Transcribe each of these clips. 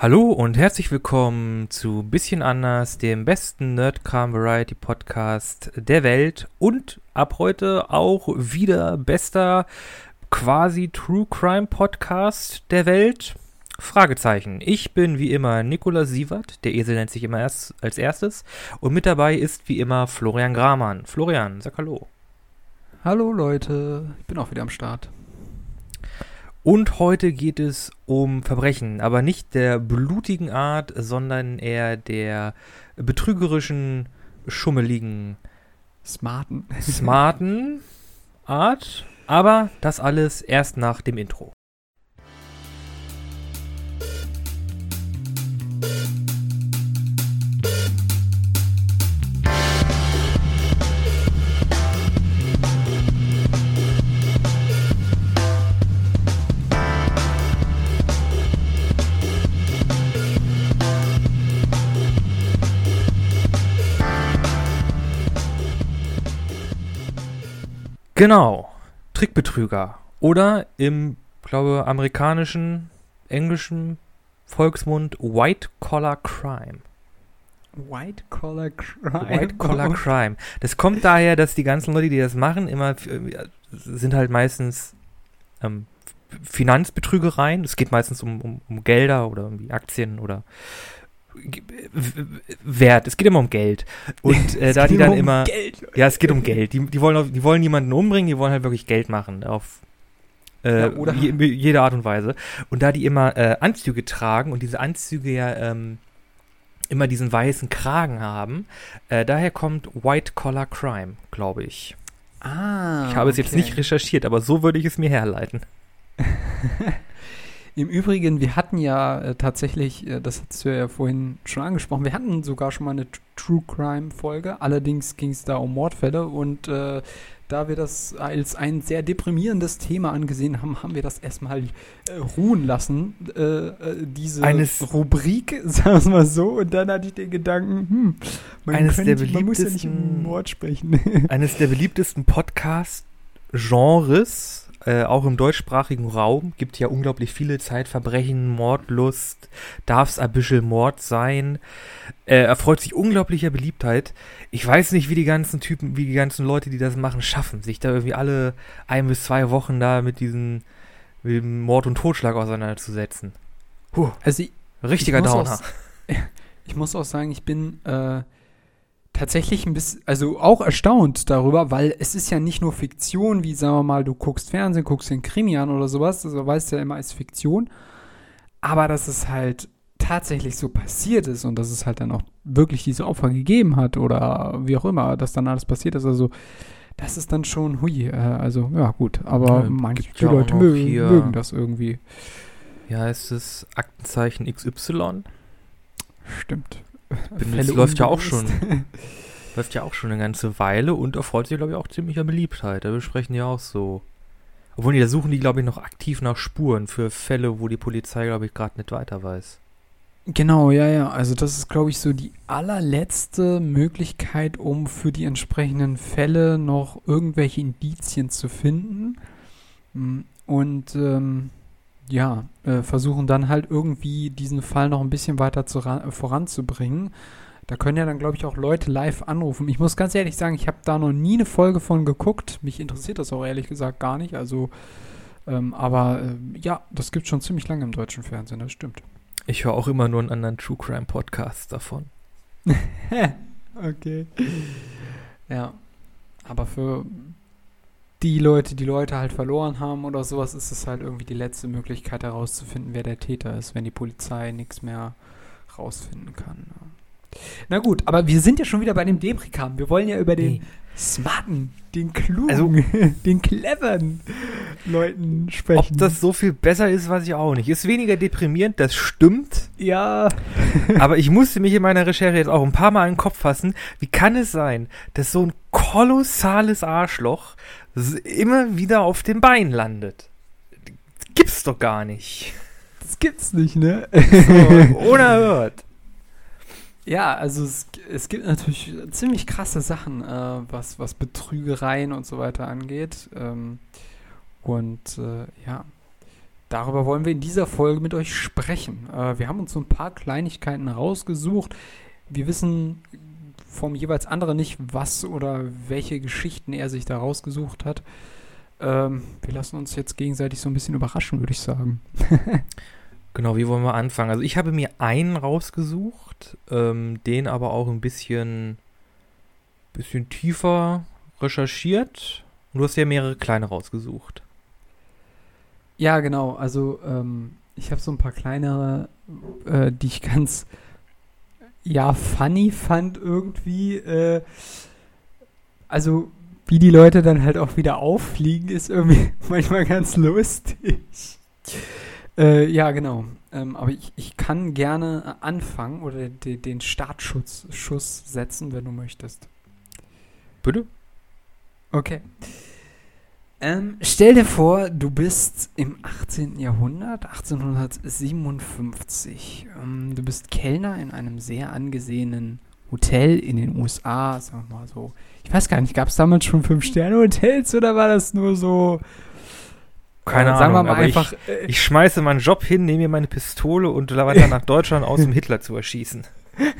Hallo und herzlich willkommen zu Bisschen anders, dem besten Nerdcam Variety Podcast der Welt und ab heute auch wieder bester quasi True Crime Podcast der Welt. Fragezeichen. Ich bin wie immer Nikola Sievert, der Esel nennt sich immer erst als erstes und mit dabei ist wie immer Florian Gramann. Florian, sag hallo. Hallo Leute, ich bin auch wieder am Start. Und heute geht es um Verbrechen, aber nicht der blutigen Art, sondern eher der betrügerischen, schummeligen, smarten, smarten Art. Aber das alles erst nach dem Intro. Genau. Trickbetrüger. Oder im, glaube amerikanischen, englischen Volksmund White Collar Crime. White Collar Crime. White Collar Crime. Das kommt daher, dass die ganzen Leute, die das machen, immer äh, sind halt meistens ähm, Finanzbetrügereien. Es geht meistens um, um, um Gelder oder um Aktien oder Wert. Es geht immer um Geld. Und äh, da die dann um immer. Geld. Ja, es geht um Geld. Die, die, wollen die wollen niemanden umbringen, die wollen halt wirklich Geld machen. Auf äh, ja, je, jede Art und Weise. Und da die immer äh, Anzüge tragen und diese Anzüge ja ähm, immer diesen weißen Kragen haben, äh, daher kommt White Collar Crime, glaube ich. Ah. Ich habe es okay. jetzt nicht recherchiert, aber so würde ich es mir herleiten. Im Übrigen, wir hatten ja äh, tatsächlich, äh, das hast du ja vorhin schon angesprochen, wir hatten sogar schon mal eine True Crime Folge. Allerdings ging es da um Mordfälle und äh, da wir das als ein sehr deprimierendes Thema angesehen haben, haben wir das erstmal äh, ruhen lassen, äh, äh, diese eines Rubrik, sagen wir mal so. Und dann hatte ich den Gedanken, hm, man, eines könnte, der man muss ja nicht um Mord sprechen. eines der beliebtesten Podcast-Genres äh, auch im deutschsprachigen Raum gibt ja unglaublich viele Zeitverbrechen, Mordlust, darf's ein bisschen Mord sein, äh, erfreut sich unglaublicher Beliebtheit. Ich weiß nicht, wie die ganzen Typen, wie die ganzen Leute, die das machen, schaffen, sich da irgendwie alle ein bis zwei Wochen da mit diesen mit dem Mord und Totschlag auseinanderzusetzen. Puh, also ich, richtiger ich Downer. Auch, ich muss auch sagen, ich bin äh, tatsächlich ein bisschen, also auch erstaunt darüber, weil es ist ja nicht nur Fiktion, wie sagen wir mal, du guckst Fernsehen, guckst den Krimi an oder sowas, also weißt ja immer als Fiktion, aber dass es halt tatsächlich so passiert ist und dass es halt dann auch wirklich diese Opfer gegeben hat oder wie auch immer, dass dann alles passiert ist, also das ist dann schon, hui, äh, also ja gut, aber ja, manche ja Leute mögen, mögen das irgendwie. Ja, ist es Aktenzeichen XY? Stimmt. Das läuft ja auch schon. läuft ja auch schon eine ganze Weile und erfreut sich, glaube ich, auch ziemlicher Beliebtheit. Da besprechen die auch so. Obwohl, da suchen die, glaube ich, noch aktiv nach Spuren für Fälle, wo die Polizei, glaube ich, gerade nicht weiter weiß. Genau, ja, ja. Also das ist, glaube ich, so die allerletzte Möglichkeit, um für die entsprechenden Fälle noch irgendwelche Indizien zu finden. Mm, und ähm, ja, äh, versuchen dann halt irgendwie diesen Fall noch ein bisschen weiter zu, voranzubringen. Da können ja dann, glaube ich, auch Leute live anrufen. Ich muss ganz ehrlich sagen, ich habe da noch nie eine Folge von geguckt. Mich interessiert das auch ehrlich gesagt gar nicht. Also, ähm, aber äh, ja, das gibt schon ziemlich lange im deutschen Fernsehen, das stimmt. Ich höre auch immer nur einen anderen True Crime Podcast davon. okay. Ja. Aber für die Leute, die Leute halt verloren haben oder sowas, ist es halt irgendwie die letzte Möglichkeit herauszufinden, wer der Täter ist, wenn die Polizei nichts mehr rausfinden kann. Na gut, aber wir sind ja schon wieder bei dem Debrikam. Wir wollen ja über den nee. smarten, den klugen, also, den cleveren Leuten sprechen. Ob das so viel besser ist, weiß ich auch nicht. Ist weniger deprimierend, das stimmt. Ja. aber ich musste mich in meiner Recherche jetzt auch ein paar Mal in den Kopf fassen. Wie kann es sein, dass so ein kolossales Arschloch immer wieder auf dem Bein landet. Gibt's doch gar nicht. Das gibt's nicht, ne? So, unerhört. Ja, also es, es, gibt natürlich ziemlich krasse Sachen, äh, was, was Betrügereien und so weiter angeht. Ähm, und äh, ja, darüber wollen wir in dieser Folge mit euch sprechen. Äh, wir haben uns so ein paar Kleinigkeiten rausgesucht. Wir wissen vom jeweils anderen nicht, was oder welche Geschichten er sich da rausgesucht hat. Ähm, wir lassen uns jetzt gegenseitig so ein bisschen überraschen, würde ich sagen. genau, wie wollen wir anfangen? Also ich habe mir einen rausgesucht, ähm, den aber auch ein bisschen, bisschen tiefer recherchiert. Und du hast ja mehrere kleine rausgesucht. Ja, genau. Also ähm, ich habe so ein paar kleinere, äh, die ich ganz ja funny fand irgendwie. Äh, also wie die Leute dann halt auch wieder auffliegen, ist irgendwie manchmal ganz lustig. Äh, ja, genau. Ähm, aber ich, ich kann gerne anfangen oder de, den Startschuss Schuss setzen, wenn du möchtest. Bitte? Okay. Ähm, stell dir vor, du bist im 18. Jahrhundert, 1857. Ähm, du bist Kellner in einem sehr angesehenen Hotel in den USA, sagen wir mal so. Ich weiß gar nicht, gab es damals schon Fünf-Sterne-Hotels oder war das nur so. Keine äh, Ahnung, wir mal einfach, ich, äh, ich, schmeiße meinen Job hin, nehme mir meine Pistole und wandere nach Deutschland aus, um Hitler zu erschießen.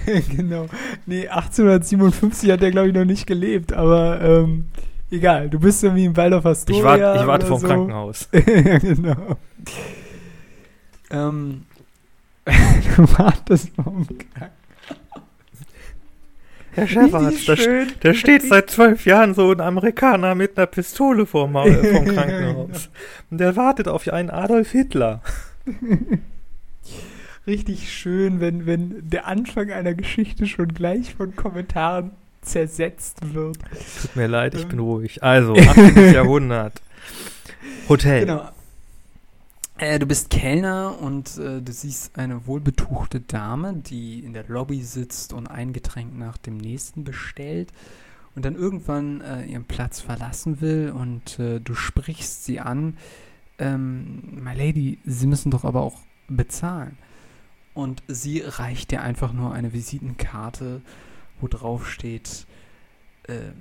genau. Nee, 1857 hat er, glaube ich, noch nicht gelebt, aber ähm, Egal, du bist irgendwie im Waldorf Astoria. Ich, wart, ich warte vom so. Krankenhaus. genau. Ähm, du wartest vom Krankenhaus. Herr Shepard, da, da, steht seit zwölf Jahren so ein Amerikaner mit einer Pistole vorm, vom Krankenhaus. Und der wartet auf einen Adolf Hitler. Richtig schön, wenn, wenn der Anfang einer Geschichte schon gleich von Kommentaren zersetzt wird. Tut mir leid, ich bin ruhig. Also, 18. Jahrhundert. Hotel. Genau. Äh, du bist Kellner und äh, du siehst eine wohlbetuchte Dame, die in der Lobby sitzt und ein Getränk nach dem nächsten bestellt und dann irgendwann äh, ihren Platz verlassen will und äh, du sprichst sie an. Ähm, My Lady, Sie müssen doch aber auch bezahlen. Und sie reicht dir einfach nur eine Visitenkarte wo drauf steht, äh,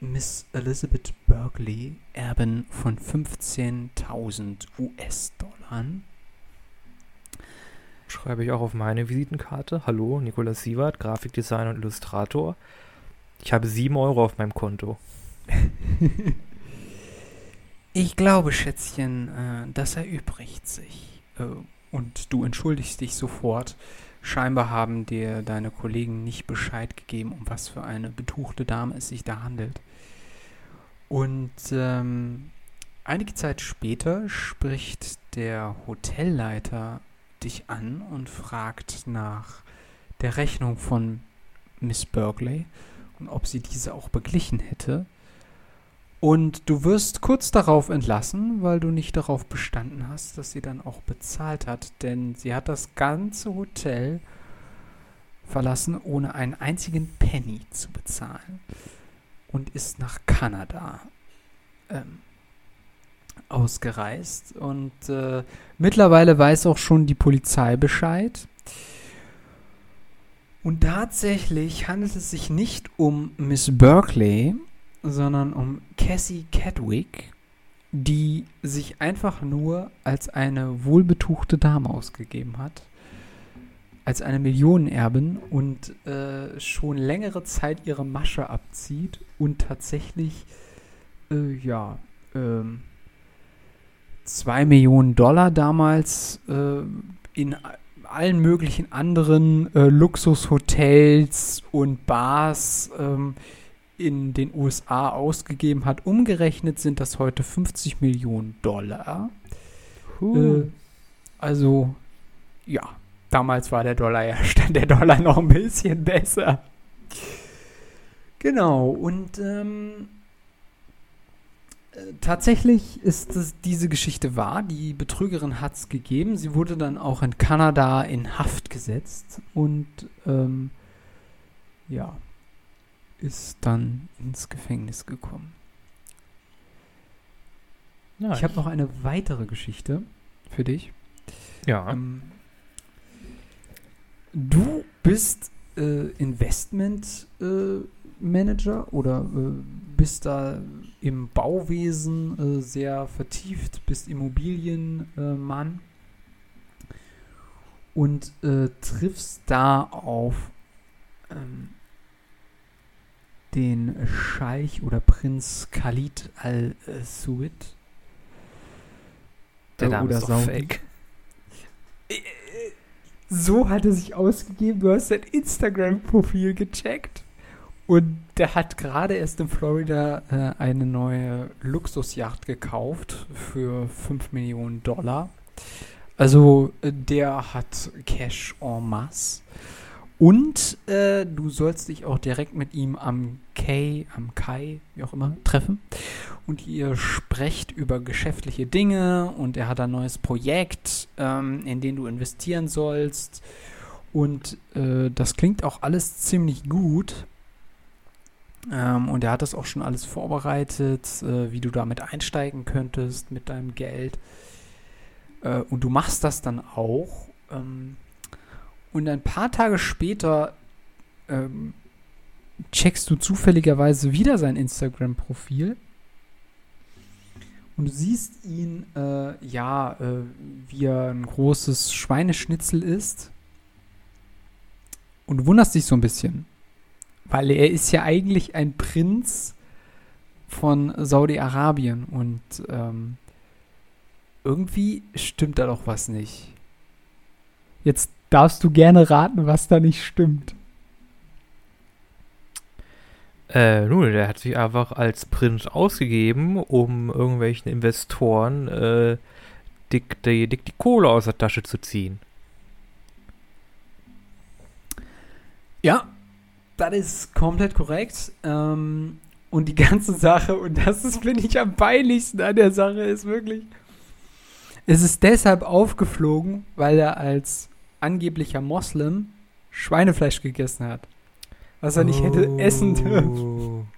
Miss Elizabeth Berkeley, Erbin von 15.000 US-Dollar. Schreibe ich auch auf meine Visitenkarte. Hallo, Nikolaus Sievert, Grafikdesigner und Illustrator. Ich habe 7 Euro auf meinem Konto. ich glaube, Schätzchen, äh, das erübrigt sich. Äh, und du entschuldigst dich sofort Scheinbar haben dir deine Kollegen nicht Bescheid gegeben, um was für eine betuchte Dame es sich da handelt. Und ähm, einige Zeit später spricht der Hotelleiter dich an und fragt nach der Rechnung von Miss Berkeley und ob sie diese auch beglichen hätte. Und du wirst kurz darauf entlassen, weil du nicht darauf bestanden hast, dass sie dann auch bezahlt hat. Denn sie hat das ganze Hotel verlassen, ohne einen einzigen Penny zu bezahlen. Und ist nach Kanada ähm, ausgereist. Und äh, mittlerweile weiß auch schon die Polizei Bescheid. Und tatsächlich handelt es sich nicht um Miss Berkeley, sondern um Cassie Catwick, die sich einfach nur als eine wohlbetuchte Dame ausgegeben hat, als eine Millionenerbin und äh, schon längere Zeit ihre Masche abzieht und tatsächlich, äh, ja, ähm, zwei Millionen Dollar damals äh, in allen möglichen anderen äh, Luxushotels und Bars ähm, in den USA ausgegeben hat. Umgerechnet sind das heute 50 Millionen Dollar. Äh, also, ja, damals war der Dollar ja, stand der Dollar noch ein bisschen besser. Genau, und ähm, äh, tatsächlich ist das, diese Geschichte wahr. Die Betrügerin hat es gegeben. Sie wurde dann auch in Kanada in Haft gesetzt und ähm, ja, ist dann ins Gefängnis gekommen. Nice. Ich habe noch eine weitere Geschichte für dich. Ja. Ähm, du bist äh, Investment äh, Manager oder äh, bist da im Bauwesen äh, sehr vertieft, bist Immobilienmann äh, und äh, triffst da auf ähm, den Scheich oder Prinz Khalid al-Suid. Der Name oder ist doch fake. So hat er sich ausgegeben. Du hast sein Instagram-Profil gecheckt. Und der hat gerade erst in Florida äh, eine neue Luxusjacht gekauft für 5 Millionen Dollar. Also äh, der hat Cash en masse. Und äh, du sollst dich auch direkt mit ihm am Kai, am Kai, wie auch immer, treffen. Und ihr sprecht über geschäftliche Dinge und er hat ein neues Projekt, ähm, in den du investieren sollst. Und äh, das klingt auch alles ziemlich gut. Ähm, und er hat das auch schon alles vorbereitet, äh, wie du damit einsteigen könntest mit deinem Geld. Äh, und du machst das dann auch. Ähm, und ein paar Tage später ähm, checkst du zufälligerweise wieder sein Instagram-Profil. Und du siehst ihn, äh, ja, äh, wie er ein großes Schweineschnitzel ist. Und du wunderst dich so ein bisschen. Weil er ist ja eigentlich ein Prinz von Saudi-Arabien. Und ähm, irgendwie stimmt da doch was nicht. Jetzt darfst du gerne raten, was da nicht stimmt. Äh, nun, der hat sich einfach als Prinz ausgegeben, um irgendwelchen Investoren äh, dick, die, dick die Kohle aus der Tasche zu ziehen. Ja, das ist komplett korrekt. Ähm, und die ganze Sache, und das ist, finde ich, am peinlichsten an der Sache, ist wirklich. Es ist deshalb aufgeflogen, weil er als angeblicher Moslem Schweinefleisch gegessen hat. Was er nicht oh. hätte essen dürfen.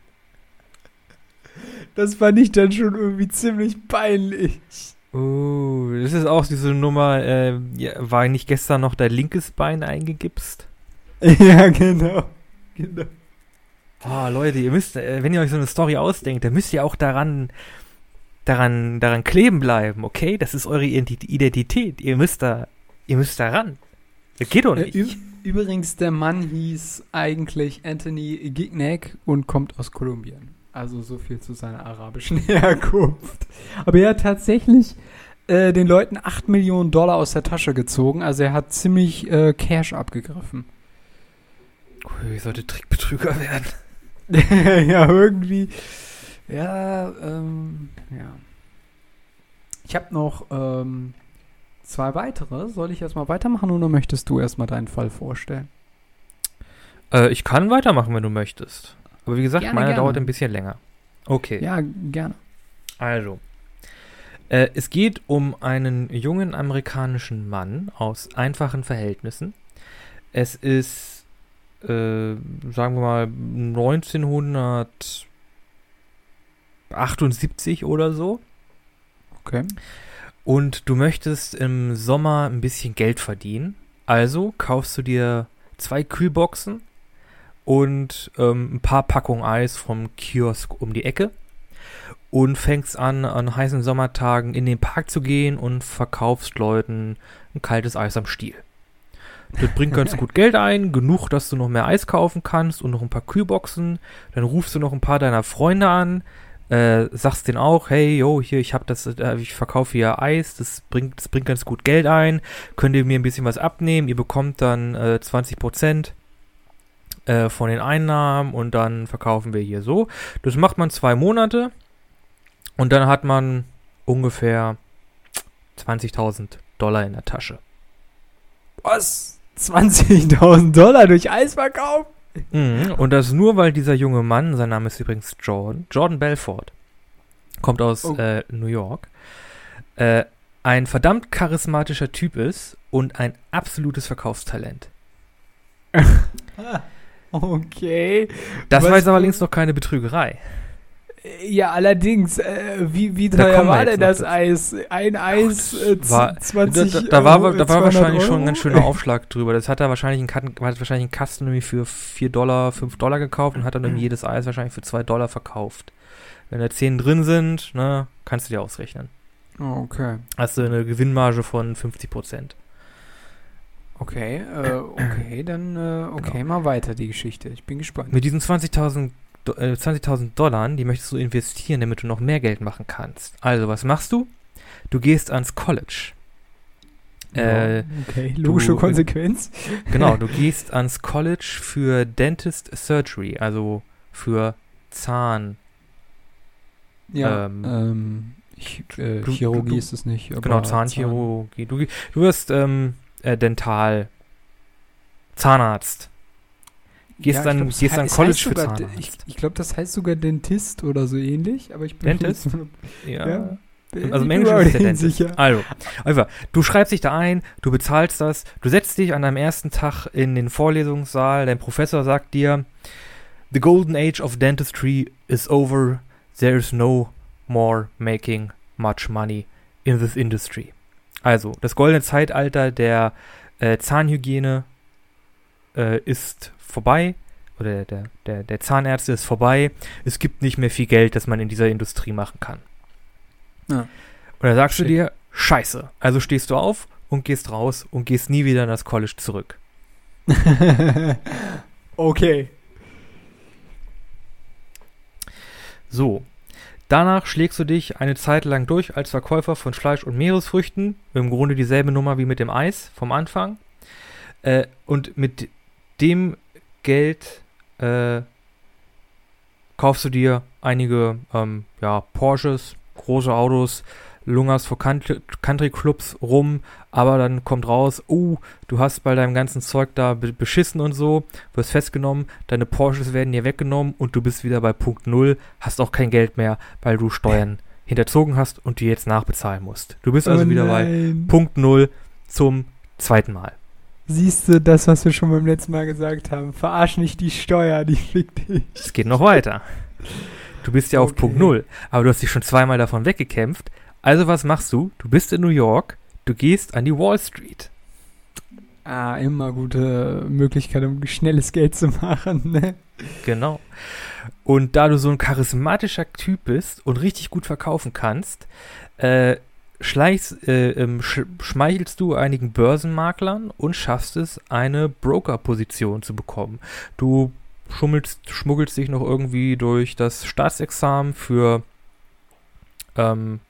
Das fand ich dann schon irgendwie ziemlich peinlich. Oh, das ist auch diese Nummer, äh, war nicht gestern noch dein linkes Bein eingegipst? ja, genau. genau. Oh, Leute, ihr müsst, äh, wenn ihr euch so eine Story ausdenkt, dann müsst ihr auch daran, daran, daran kleben bleiben, okay? Das ist eure Identität. Ihr müsst da, ihr müsst da ran. Das geht doch äh, nicht. Äh, übrigens, der Mann hieß eigentlich Anthony Gignac und kommt aus Kolumbien. Also so viel zu seiner arabischen Herkunft. Aber er hat tatsächlich äh, den Leuten 8 Millionen Dollar aus der Tasche gezogen. Also er hat ziemlich äh, Cash abgegriffen. Ui, sollte Trickbetrüger werden. ja, irgendwie. Ja, ähm, ja. Ich habe noch ähm, zwei weitere. Soll ich erstmal weitermachen oder möchtest du erstmal deinen Fall vorstellen? Äh, ich kann weitermachen, wenn du möchtest. Aber wie gesagt, gerne, meiner gerne. dauert ein bisschen länger. Okay. Ja, gerne. Also. Äh, es geht um einen jungen amerikanischen Mann aus einfachen Verhältnissen. Es ist, äh, sagen wir mal, 1978 oder so. Okay und du möchtest im Sommer ein bisschen Geld verdienen. Also kaufst du dir zwei Kühlboxen und ähm, ein paar Packungen Eis vom Kiosk um die Ecke und fängst an, an heißen Sommertagen in den Park zu gehen und verkaufst Leuten ein kaltes Eis am Stiel. Das bringt ganz gut Geld ein, genug, dass du noch mehr Eis kaufen kannst und noch ein paar Kühlboxen. Dann rufst du noch ein paar deiner Freunde an, äh, sagst denen auch, hey, yo, hier, ich habe das, äh, ich verkaufe hier Eis, das bringt, das bringt ganz gut Geld ein, könnt ihr mir ein bisschen was abnehmen, ihr bekommt dann äh, 20 Prozent äh, von den Einnahmen und dann verkaufen wir hier so. Das macht man zwei Monate und dann hat man ungefähr 20.000 Dollar in der Tasche. Was? 20.000 Dollar durch Eisverkauf? Mhm. Und das nur, weil dieser junge Mann, sein Name ist übrigens Jordan, Jordan Belfort, kommt aus oh. äh, New York, äh, ein verdammt charismatischer Typ ist und ein absolutes Verkaufstalent. okay. Das Was war jetzt allerdings noch keine Betrügerei. Ja, allerdings, äh, wie, wie teuer war denn das Eis? Ein Eis, äh, war, 20 Da, da war, da war wahrscheinlich Euro? schon ein ganz schöner Aufschlag drüber. Das hat er wahrscheinlich einen, hat wahrscheinlich einen Kasten irgendwie für 4 Dollar, 5 Dollar gekauft und hat dann irgendwie jedes Eis wahrscheinlich für 2 Dollar verkauft. Wenn da 10 drin sind, ne, kannst du dir ausrechnen. Oh, okay. Hast du eine Gewinnmarge von 50 Prozent. Okay, äh, okay, dann äh, okay, genau. mal weiter die Geschichte. Ich bin gespannt. Mit diesen 20.000 äh, 20.000 Dollar, die möchtest du investieren, damit du noch mehr Geld machen kannst. Also, was machst du? Du gehst ans College. Äh, okay, logische du, Konsequenz. Genau, du gehst ans College für Dentist Surgery, also für Zahn. Ja, ähm, ähm ich, äh, du, Chirurgie du, ist es nicht. genau, Zahnchirurgie. Zahn. Du, du wirst ähm, äh, Dental, Zahnarzt. Gehst ja, dann, glaub, gehst dann College für sogar, Zahnarzt. Ich, ich glaube, das heißt sogar Dentist oder so ähnlich, aber ich bin Dentist? ja. ja. Also im Englischen ist der Dentist. Sicher. Also, einfach, du schreibst dich da ein, du bezahlst das, du setzt dich an deinem ersten Tag in den Vorlesungssaal, dein Professor sagt dir, The golden age of dentistry is over, there is no more making much money in this industry. Also, das goldene Zeitalter der äh, Zahnhygiene äh, ist vorbei oder der, der, der Zahnärzte ist vorbei. Es gibt nicht mehr viel Geld, das man in dieser Industrie machen kann. Ja. Und da sagst Shit. du dir, scheiße. Also stehst du auf und gehst raus und gehst nie wieder in das College zurück. okay. So. Danach schlägst du dich eine Zeit lang durch als Verkäufer von Fleisch und Meeresfrüchten. Im Grunde dieselbe Nummer wie mit dem Eis vom Anfang. Äh, und mit dem Geld äh, kaufst du dir einige ähm, ja, Porsches, große Autos, lungerst vor Country, Country Clubs rum, aber dann kommt raus, uh, du hast bei deinem ganzen Zeug da beschissen und so, wirst festgenommen, deine Porsches werden dir weggenommen und du bist wieder bei Punkt Null, hast auch kein Geld mehr, weil du Steuern hinterzogen hast und die jetzt nachbezahlen musst. Du bist also oh wieder bei Punkt Null zum zweiten Mal siehst du das, was wir schon beim letzten Mal gesagt haben. Verarsch nicht die Steuer, die fickt dich. Es geht noch weiter. Du bist ja okay. auf Punkt Null, aber du hast dich schon zweimal davon weggekämpft. Also was machst du? Du bist in New York, du gehst an die Wall Street. Ah, immer gute Möglichkeit, um schnelles Geld zu machen, ne? Genau. Und da du so ein charismatischer Typ bist und richtig gut verkaufen kannst, äh, schleichst, äh, ähm, sch schmeichelst du einigen Börsenmaklern und schaffst es, eine Broker-Position zu bekommen. Du schummelst, schmuggelst dich noch irgendwie durch das Staatsexamen für ähm,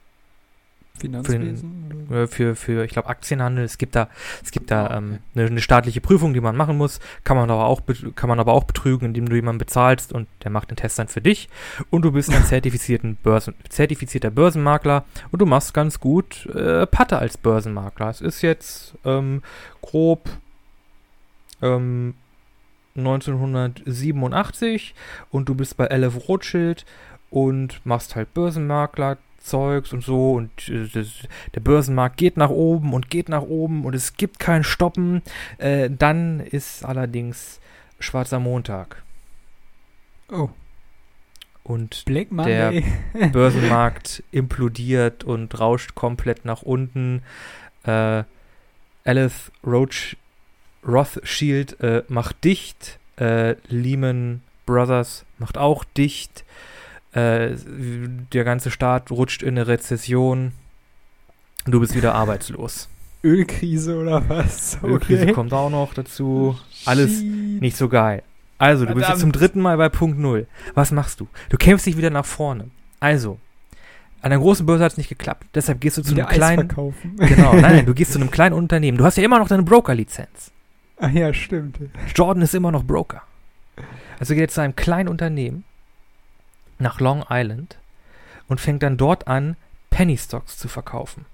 Finanzwesen? Für, den, äh, für, für, ich glaube, Aktienhandel. Es gibt da, es gibt da ah, okay. ähm, eine, eine, staatliche Prüfung, die man machen muss. Kann man aber auch, kann man aber auch betrügen, indem du jemanden bezahlst und der macht den Test dann für dich. Und du bist ein zertifizierten Börsen, zertifizierter Börsenmakler und du machst ganz gut äh, Patte als Börsenmakler. Es ist jetzt ähm, grob ähm, 1987 und du bist bei Elef Rothschild und machst halt Börsenmakler, Zeugs und so und äh, der Börsenmarkt geht nach oben und geht nach oben und es gibt kein Stoppen. Äh, dann ist allerdings schwarzer Montag. Oh. Und der Börsenmarkt implodiert und rauscht komplett nach unten. Äh, Alice Roach Rothschild äh, macht dicht. Äh, Lehman Brothers macht auch dicht. Äh, der ganze Staat rutscht in eine Rezession. Du bist wieder arbeitslos. Ölkrise oder was? Okay. Ölkrise kommt auch noch dazu. Alles nicht so geil. Also, du Verdammt. bist jetzt zum dritten Mal bei Punkt Null. Was machst du? Du kämpfst dich wieder nach vorne. Also, an der großen Börse hat es nicht geklappt. Deshalb gehst du zu wieder einem kleinen. Verkaufen. Genau, nein, nein, du gehst zu einem kleinen Unternehmen. Du hast ja immer noch deine Broker-Lizenz. Ach ja, stimmt. Jordan ist immer noch Broker. Also geh jetzt zu einem kleinen Unternehmen nach Long Island und fängt dann dort an, Penny Stocks zu verkaufen.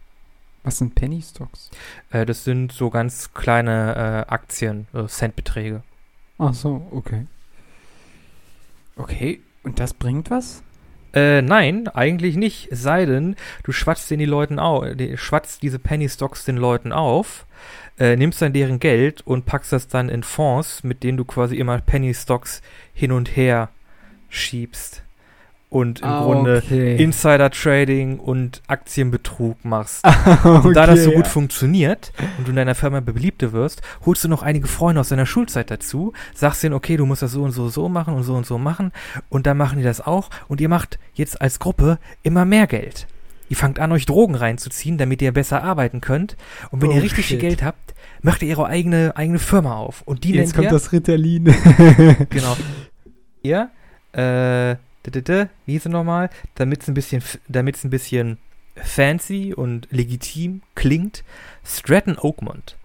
Was sind Penny Stocks? Äh, das sind so ganz kleine äh, Aktien, äh, Centbeträge. Ach so, okay. Okay, und das bringt was? Äh, nein, eigentlich nicht. Es sei denn, du schwatzt den die Leuten auf, schwatzt diese Penny Stocks den Leuten auf, äh, nimmst dann deren Geld und packst das dann in Fonds, mit denen du quasi immer Penny Stocks hin und her schiebst. Und im ah, Grunde okay. Insider-Trading und Aktienbetrug machst. okay, und da das so gut funktioniert und du in deiner Firma beliebter wirst, holst du noch einige Freunde aus deiner Schulzeit dazu, sagst denen, okay, du musst das so und so so machen und so und so machen und dann machen die das auch und ihr macht jetzt als Gruppe immer mehr Geld. Ihr fangt an, euch Drogen reinzuziehen, damit ihr besser arbeiten könnt. Und wenn oh, ihr richtig shit. viel Geld habt, macht ihr eure eigene, eigene Firma auf. Und die Jetzt kommt ihr, das Ritalin. genau. Ihr, äh, wie hieß es nochmal? Damit es ein bisschen, damit es ein bisschen fancy und legitim klingt. Stratton Oakmont.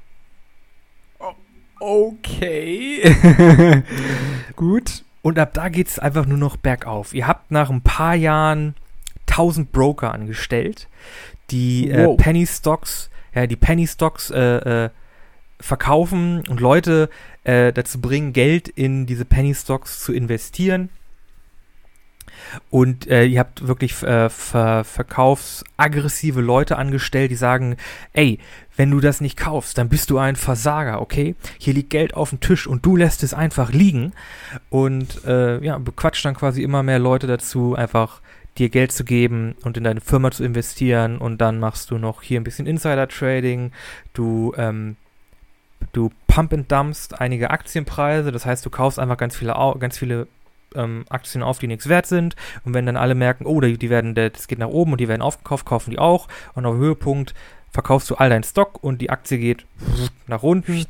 Okay. Gut. Und ab da geht es einfach nur noch bergauf. Ihr habt nach ein paar Jahren 1000 Broker angestellt, die äh, Penny Stocks, ja, die Penny Stocks äh, äh, verkaufen und Leute dazu bringen, Geld in diese Penny Stocks zu investieren. Und äh, ihr habt wirklich äh, ver verkaufsaggressive Leute angestellt, die sagen, ey, wenn du das nicht kaufst, dann bist du ein Versager, okay? Hier liegt Geld auf dem Tisch und du lässt es einfach liegen. Und äh, ja, bequatscht dann quasi immer mehr Leute dazu, einfach dir Geld zu geben und in deine Firma zu investieren. Und dann machst du noch hier ein bisschen Insider-Trading. Du ähm, du pump and dumpst einige Aktienpreise, das heißt, du kaufst einfach ganz viele, ganz viele ähm, Aktien auf, die nichts wert sind. Und wenn dann alle merken, oh, die, die werden, das geht nach oben und die werden aufgekauft, kaufen die auch. Und auf Höhepunkt verkaufst du all deinen Stock und die Aktie geht nach unten.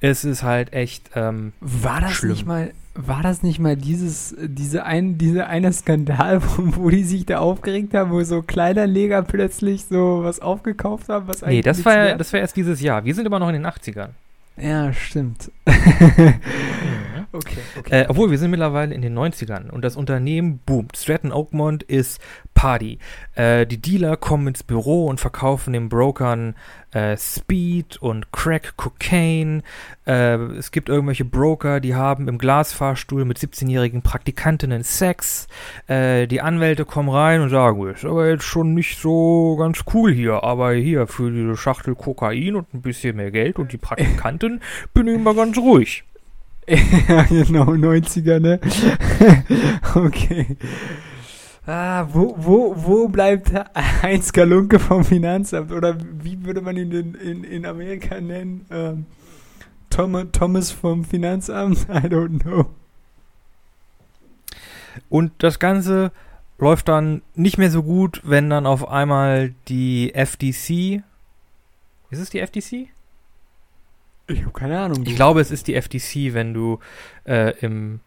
Es ist halt echt ähm, war das schlimm. nicht mal war das nicht mal dieses diese ein diese eine Skandal wo, wo, die sich da aufgeregt haben wo so Kleiderleger plötzlich so was aufgekauft haben was eigentlich Nee, das war ja, das war erst dieses Jahr. Wir sind immer noch in den 80ern. Ja, stimmt. okay, okay. Äh, obwohl, wir sind mittlerweile in den 90ern und das Unternehmen boomt. Stratton Oakmont ist Party. Äh, die Dealer kommen ins Büro und verkaufen den Brokern äh, Speed und Crack Cocaine. Äh, es gibt irgendwelche Broker, die haben im Glasfahrstuhl mit 17-jährigen Praktikantinnen Sex. Äh, die Anwälte kommen rein und sagen, ist aber jetzt schon nicht so ganz cool hier, aber hier für diese Schachtel Kokain und ein bisschen mehr Geld und die Praktikanten bin ich mal ganz ruhig. genau, 90er, ne? okay. Ah, wo, wo, wo bleibt Heinz Galunke vom Finanzamt? Oder wie würde man ihn in, in, in Amerika nennen? Ähm, Tom, Thomas vom Finanzamt? I don't know. Und das Ganze läuft dann nicht mehr so gut, wenn dann auf einmal die FDC. Ist es die FDC? Ich habe keine Ahnung. Ich glaube, es ist die FDC, wenn du äh, im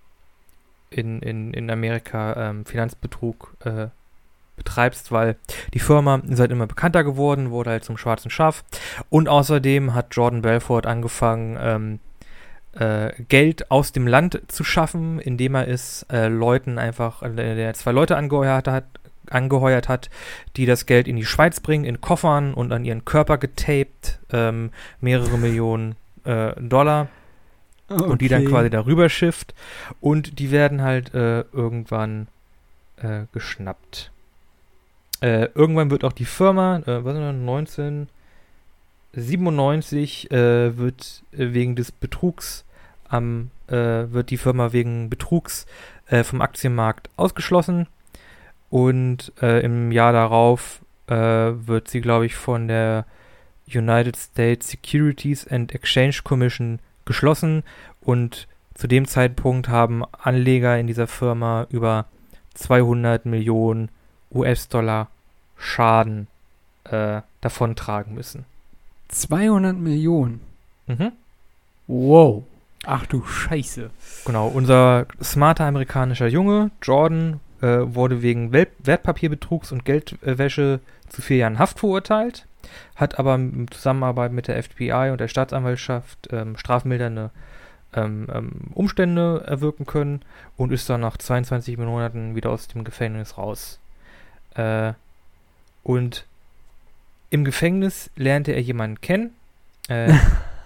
in, in, in Amerika ähm, Finanzbetrug äh, betreibst, weil die Firma ist halt immer bekannter geworden, wurde halt zum schwarzen Schaf. Und außerdem hat Jordan Belfort angefangen, ähm, äh, Geld aus dem Land zu schaffen, indem er es äh, Leuten einfach, äh, der zwei Leute angeheuert hat, angeheuert hat, die das Geld in die Schweiz bringen, in Koffern und an ihren Körper getaped, ähm, mehrere Millionen äh, Dollar Okay. Und die dann quasi darüber schifft. Und die werden halt äh, irgendwann äh, geschnappt. Äh, irgendwann wird auch die Firma, äh, was ist das, 1997 äh, wird äh, wegen des Betrugs am, wird die Firma wegen Betrugs vom Aktienmarkt ausgeschlossen. Und im Jahr darauf wird sie, glaube ich, von der United States Securities and Exchange Commission geschlossen und zu dem Zeitpunkt haben Anleger in dieser Firma über 200 Millionen US-Dollar Schaden äh, davontragen müssen. 200 Millionen? Mhm. Wow. Ach du Scheiße. Genau, unser smarter amerikanischer Junge, Jordan, äh, wurde wegen Wertpapierbetrugs und Geldwäsche zu vier Jahren Haft verurteilt, hat aber in Zusammenarbeit mit der FBI und der Staatsanwaltschaft ähm, strafmildernde ähm, ähm, Umstände erwirken können und ist dann nach 22 Monaten wieder aus dem Gefängnis raus. Äh, und im Gefängnis lernte er jemanden kennen. Äh,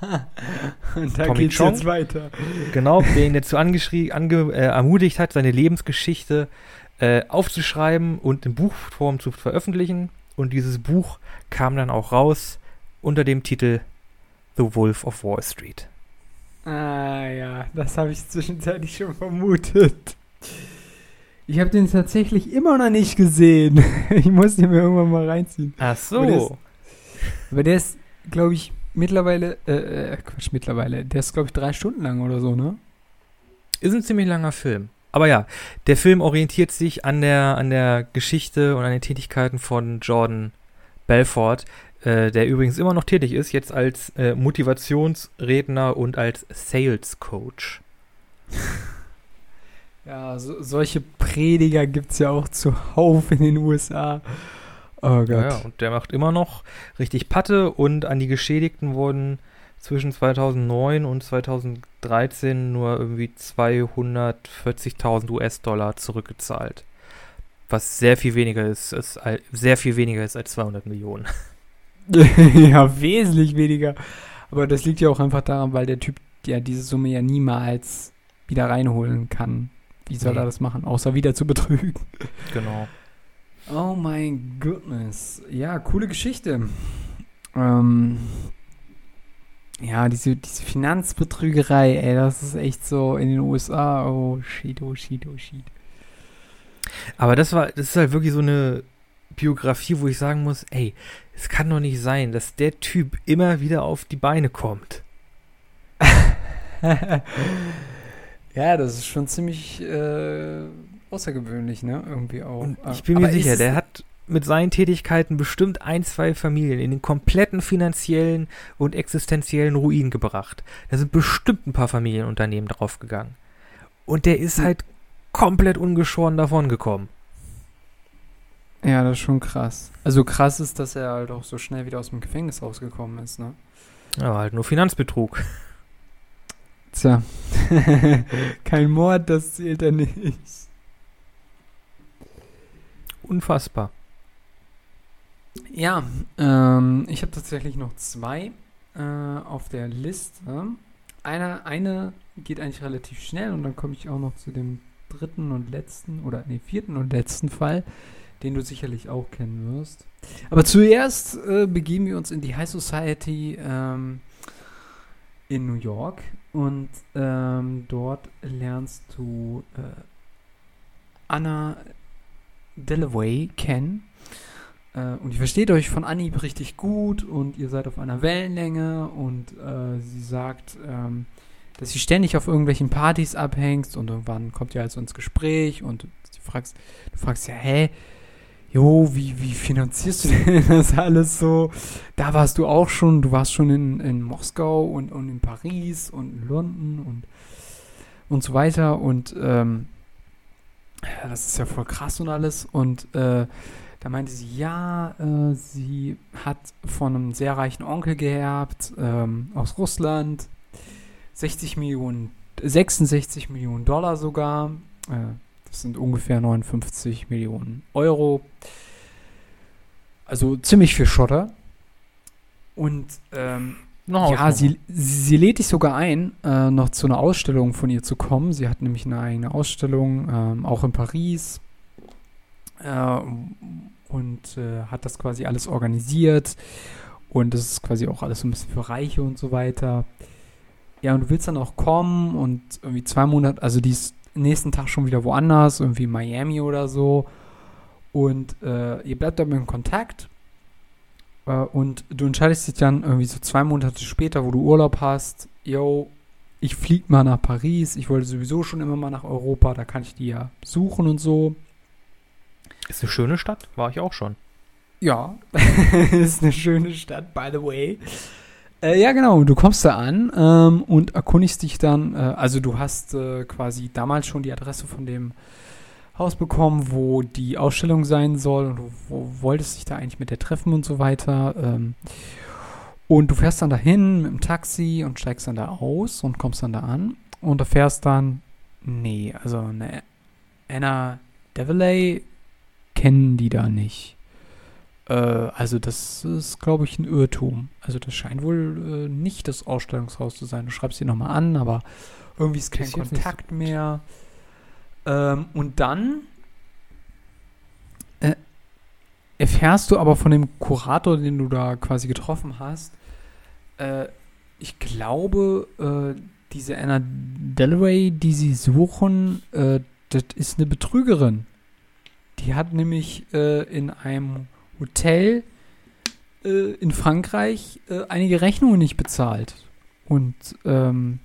und da Tommy geht's Chong, jetzt weiter. Genau, der ihn dazu ange äh, ermutigt hat, seine Lebensgeschichte äh, aufzuschreiben und in Buchform zu veröffentlichen. Und dieses Buch kam dann auch raus unter dem Titel The Wolf of Wall Street. Ah ja, das habe ich zwischenzeitlich schon vermutet. Ich habe den tatsächlich immer noch nicht gesehen. ich muss den mir irgendwann mal reinziehen. Ach so. Aber der ist, ist glaube ich, mittlerweile, äh, äh, Quatsch, mittlerweile, der ist, glaube ich, drei Stunden lang oder so, ne? Ist ein ziemlich langer Film. Aber ja, der Film orientiert sich an der, an der Geschichte und an den Tätigkeiten von Jordan Belfort, äh, der übrigens immer noch tätig ist, jetzt als äh, Motivationsredner und als Sales Coach. Ja, so, solche Prediger gibt es ja auch zuhauf in den USA. Oh Gott. Ja, und der macht immer noch richtig Patte und an die Geschädigten wurden zwischen 2009 und 2013 nur irgendwie 240.000 US-Dollar zurückgezahlt. Was sehr viel weniger ist, ist, sehr viel weniger ist als 200 Millionen. ja, wesentlich weniger. Aber das liegt ja auch einfach daran, weil der Typ ja diese Summe ja niemals wieder reinholen kann. Wie soll er das machen, außer wieder zu betrügen? Genau. Oh mein goodness. Ja, coole Geschichte. Ähm, ja, diese, diese Finanzbetrügerei, ey, das ist echt so in den USA. Oh, shit, oh, shit, oh, shit. Aber das war, das ist halt wirklich so eine Biografie, wo ich sagen muss, ey, es kann doch nicht sein, dass der Typ immer wieder auf die Beine kommt. ja, das ist schon ziemlich äh, außergewöhnlich, ne? Irgendwie auch. Und ich bin mir Aber sicher, der hat mit seinen Tätigkeiten bestimmt ein, zwei Familien in den kompletten finanziellen und existenziellen Ruin gebracht. Da sind bestimmt ein paar Familienunternehmen draufgegangen. Und der ist hm. halt komplett ungeschoren davon gekommen. Ja, das ist schon krass. Also krass ist, dass er halt auch so schnell wieder aus dem Gefängnis rausgekommen ist, ne? Ja, halt nur Finanzbetrug. Tja. Kein Mord, das zählt er nicht unfassbar. Ja, ähm, ich habe tatsächlich noch zwei äh, auf der Liste. Eine, eine geht eigentlich relativ schnell und dann komme ich auch noch zu dem dritten und letzten oder nee, vierten und letzten Fall, den du sicherlich auch kennen wirst. Aber zuerst äh, begeben wir uns in die High Society ähm, in New York und ähm, dort lernst du äh, Anna Dalloway kennen. Äh, und ihr versteht euch von Anhieb richtig gut und ihr seid auf einer Wellenlänge und äh, sie sagt, ähm, dass sie ständig auf irgendwelchen Partys abhängst und irgendwann kommt ihr also ins Gespräch und du fragst, du fragst ja, hä, jo, wie, wie finanzierst du denn das alles so? Da warst du auch schon, du warst schon in, in Moskau und, und in Paris und in London und, und so weiter und ähm, das ist ja voll krass und alles. Und äh, da meinte sie, ja, äh, sie hat von einem sehr reichen Onkel geerbt, ähm, aus Russland, 60 Millionen, 66 Millionen Dollar sogar. Äh, das sind ungefähr 59 Millionen Euro. Also ziemlich viel Schotter. Und ähm, noch ja, sie, sie lädt dich sogar ein, äh, noch zu einer Ausstellung von ihr zu kommen. Sie hat nämlich eine eigene Ausstellung, ähm, auch in Paris. Äh, und äh, hat das quasi alles organisiert. Und das ist quasi auch alles so ein bisschen für Reiche und so weiter. Ja, und du willst dann auch kommen und irgendwie zwei Monate, also die ist nächsten Tag schon wieder woanders, irgendwie Miami oder so. Und äh, ihr bleibt aber in Kontakt äh, und du entscheidest dich dann irgendwie so zwei Monate später, wo du Urlaub hast, yo, ich flieg mal nach Paris, ich wollte sowieso schon immer mal nach Europa, da kann ich die ja besuchen und so. Ist eine schöne Stadt, war ich auch schon. Ja, ist eine schöne Stadt, by the way. Äh, ja, genau, du kommst da an ähm, und erkundigst dich dann, äh, also du hast äh, quasi damals schon die Adresse von dem Haus bekommen, wo die Ausstellung sein soll und du wo, wolltest dich da eigentlich mit der treffen und so weiter. Ähm, und du fährst dann dahin mit dem Taxi und steigst dann da aus und kommst dann da an und da fährst dann, nee, also eine Anna Devilay kennen die da nicht. Äh, also das ist, glaube ich, ein Irrtum. Also das scheint wohl äh, nicht das Ausstellungshaus zu sein. Du schreibst sie nochmal an, aber irgendwie ist kein Kontakt mehr. Ähm, und dann äh, erfährst du aber von dem Kurator, den du da quasi getroffen hast, äh, ich glaube, äh, diese Anna Delray, die sie suchen, das ist eine Betrügerin. Die hat nämlich äh, in einem Hotel äh, in Frankreich äh, einige Rechnungen nicht bezahlt. Und ähm,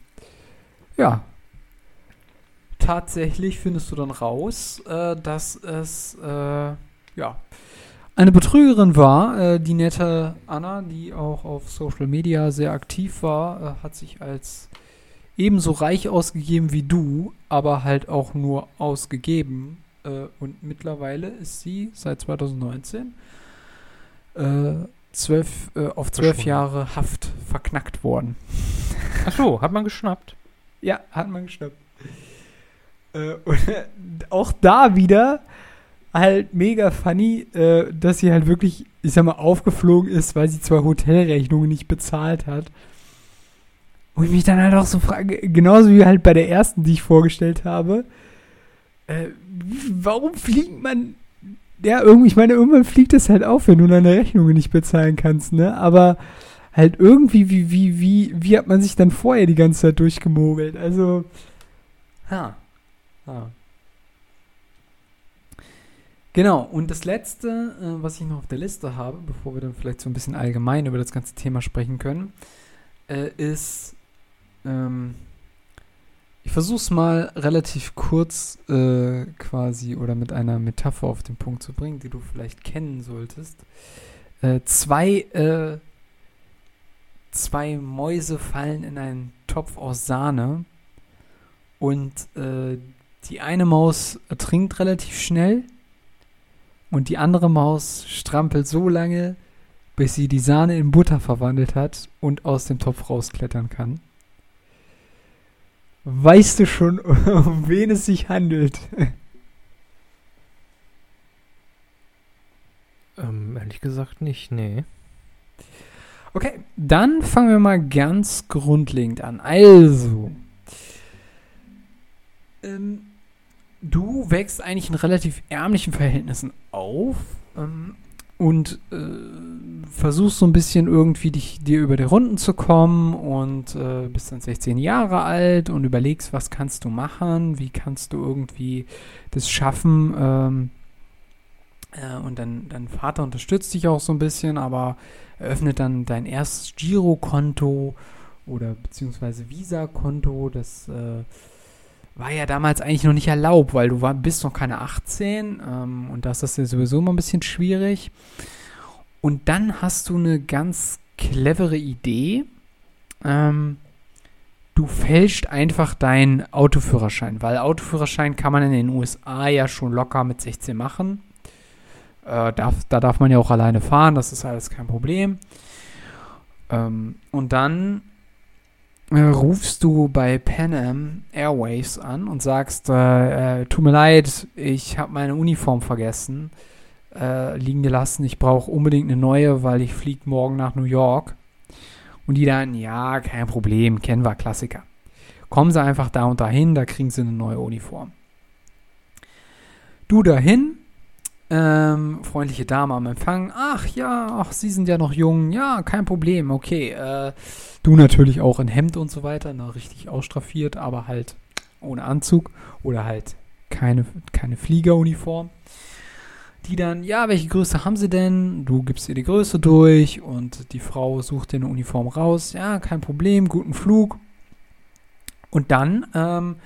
ja, tatsächlich findest du dann raus, äh, dass es äh, ja eine Betrügerin war. Äh, die nette Anna, die auch auf Social Media sehr aktiv war, hat sich als ebenso reich ausgegeben wie du, aber halt auch nur ausgegeben. Äh, und mittlerweile ist sie seit 2019 äh, zwölf, äh, auf zwölf Jahre Haft verknackt worden. Ach so, hat man geschnappt? Ja, hat man geschnappt. Äh, und auch da wieder halt mega funny, äh, dass sie halt wirklich, ich sag mal, aufgeflogen ist, weil sie zwei Hotelrechnungen nicht bezahlt hat. Und ich mich dann halt auch so frage, genauso wie halt bei der ersten, die ich vorgestellt habe, äh, warum fliegt man, ja, irgendwie, ich meine, irgendwann fliegt es halt auf, wenn du deine Rechnungen nicht bezahlen kannst, ne? Aber halt irgendwie, wie, wie, wie, wie hat man sich dann vorher die ganze Zeit durchgemogelt? Also, ha. ha. Genau, und das letzte, äh, was ich noch auf der Liste habe, bevor wir dann vielleicht so ein bisschen allgemein über das ganze Thema sprechen können, äh, ist, ähm, ich versuche es mal relativ kurz äh, quasi oder mit einer Metapher auf den Punkt zu bringen, die du vielleicht kennen solltest. Äh, zwei, äh, zwei Mäuse fallen in einen Topf aus Sahne und äh, die eine Maus ertrinkt relativ schnell und die andere Maus strampelt so lange, bis sie die Sahne in Butter verwandelt hat und aus dem Topf rausklettern kann. Weißt du schon, um wen es sich handelt? Ähm, ehrlich gesagt nicht, nee. Okay, dann fangen wir mal ganz grundlegend an. Also, ähm, du wächst eigentlich in relativ ärmlichen Verhältnissen auf ähm, und äh, versuchst so ein bisschen irgendwie dich, dir über die Runden zu kommen und äh, bist dann 16 Jahre alt und überlegst, was kannst du machen, wie kannst du irgendwie das schaffen. Ähm, äh, und dann dein Vater unterstützt dich auch so ein bisschen, aber eröffnet dann dein erstes Girokonto oder beziehungsweise Visa-Konto, das äh, war ja damals eigentlich noch nicht erlaubt, weil du war, bist noch keine 18 ähm, und das ist ja sowieso immer ein bisschen schwierig. Und dann hast du eine ganz clevere Idee. Ähm, du fälscht einfach deinen Autoführerschein, weil Autoführerschein kann man in den USA ja schon locker mit 16 machen. Äh, darf, da darf man ja auch alleine fahren, das ist alles kein Problem. Ähm, und dann äh, rufst du bei Pan Am Airways an und sagst, äh, äh, tut mir leid, ich habe meine Uniform vergessen, äh, liegen gelassen, ich brauche unbedingt eine neue, weil ich fliege morgen nach New York. Und die dann, ja, kein Problem, kennen wir, Klassiker. Kommen sie einfach da und dahin, da kriegen sie eine neue Uniform. Du dahin, ähm, freundliche Dame am Empfang. Ach ja, ach, Sie sind ja noch jung. Ja, kein Problem. Okay. Äh, du natürlich auch in Hemd und so weiter, na, richtig ausstraffiert, aber halt ohne Anzug oder halt keine, keine Fliegeruniform. Die dann, ja, welche Größe haben sie denn? Du gibst ihr die Größe durch und die Frau sucht dir eine Uniform raus. Ja, kein Problem, guten Flug. Und dann ähm,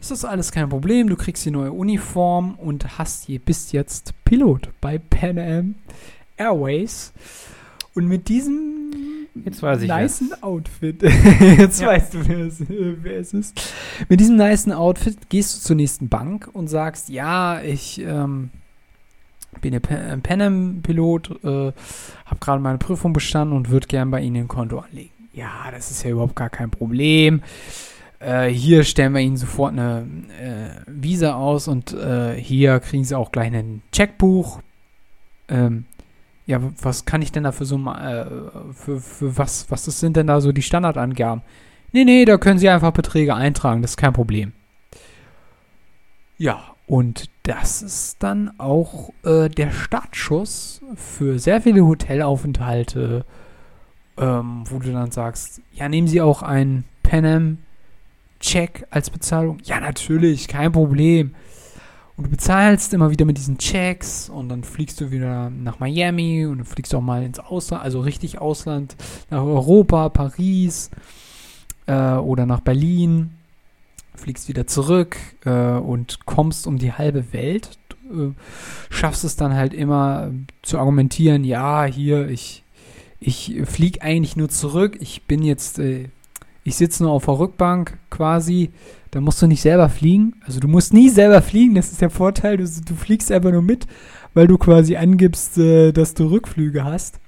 ist das alles kein Problem. Du kriegst die neue Uniform und hast hier, bist jetzt Pilot bei Pan Am Airways. Und mit diesem Jetzt weiß ich nicen es. Outfit, jetzt ja. weißt du, wer es, wer es, ist. Mit diesem nicen Outfit gehst du zur nächsten Bank und sagst, ja, ich ähm, bin der Pan Am-Pilot, äh, habe gerade meine Prüfung bestanden und würde gern bei Ihnen ein Konto anlegen. Ja, das ist ja überhaupt gar kein Problem. Äh, hier stellen wir Ihnen sofort eine äh, Visa aus und äh, hier kriegen Sie auch gleich ein Checkbuch. Ähm, ja, was kann ich denn da für so, äh, für, für was, was sind denn da so die Standardangaben? Nee, nee, da können Sie einfach Beträge eintragen, das ist kein Problem. Ja, und das ist dann auch äh, der Startschuss für sehr viele Hotelaufenthalte, ähm, wo du dann sagst, ja, nehmen Sie auch einen Pan Am Check als Bezahlung? Ja, natürlich, kein Problem. Und du bezahlst immer wieder mit diesen Checks und dann fliegst du wieder nach Miami und du fliegst auch mal ins Ausland, also richtig Ausland, nach Europa, Paris äh, oder nach Berlin, fliegst wieder zurück äh, und kommst um die halbe Welt. Du äh, schaffst es dann halt immer zu argumentieren, ja, hier, ich, ich fliege eigentlich nur zurück, ich bin jetzt, äh, ich sitze nur auf der Rückbank quasi, da musst du nicht selber fliegen. Also du musst nie selber fliegen, das ist der Vorteil, du, du fliegst einfach nur mit, weil du quasi angibst, äh, dass du Rückflüge hast.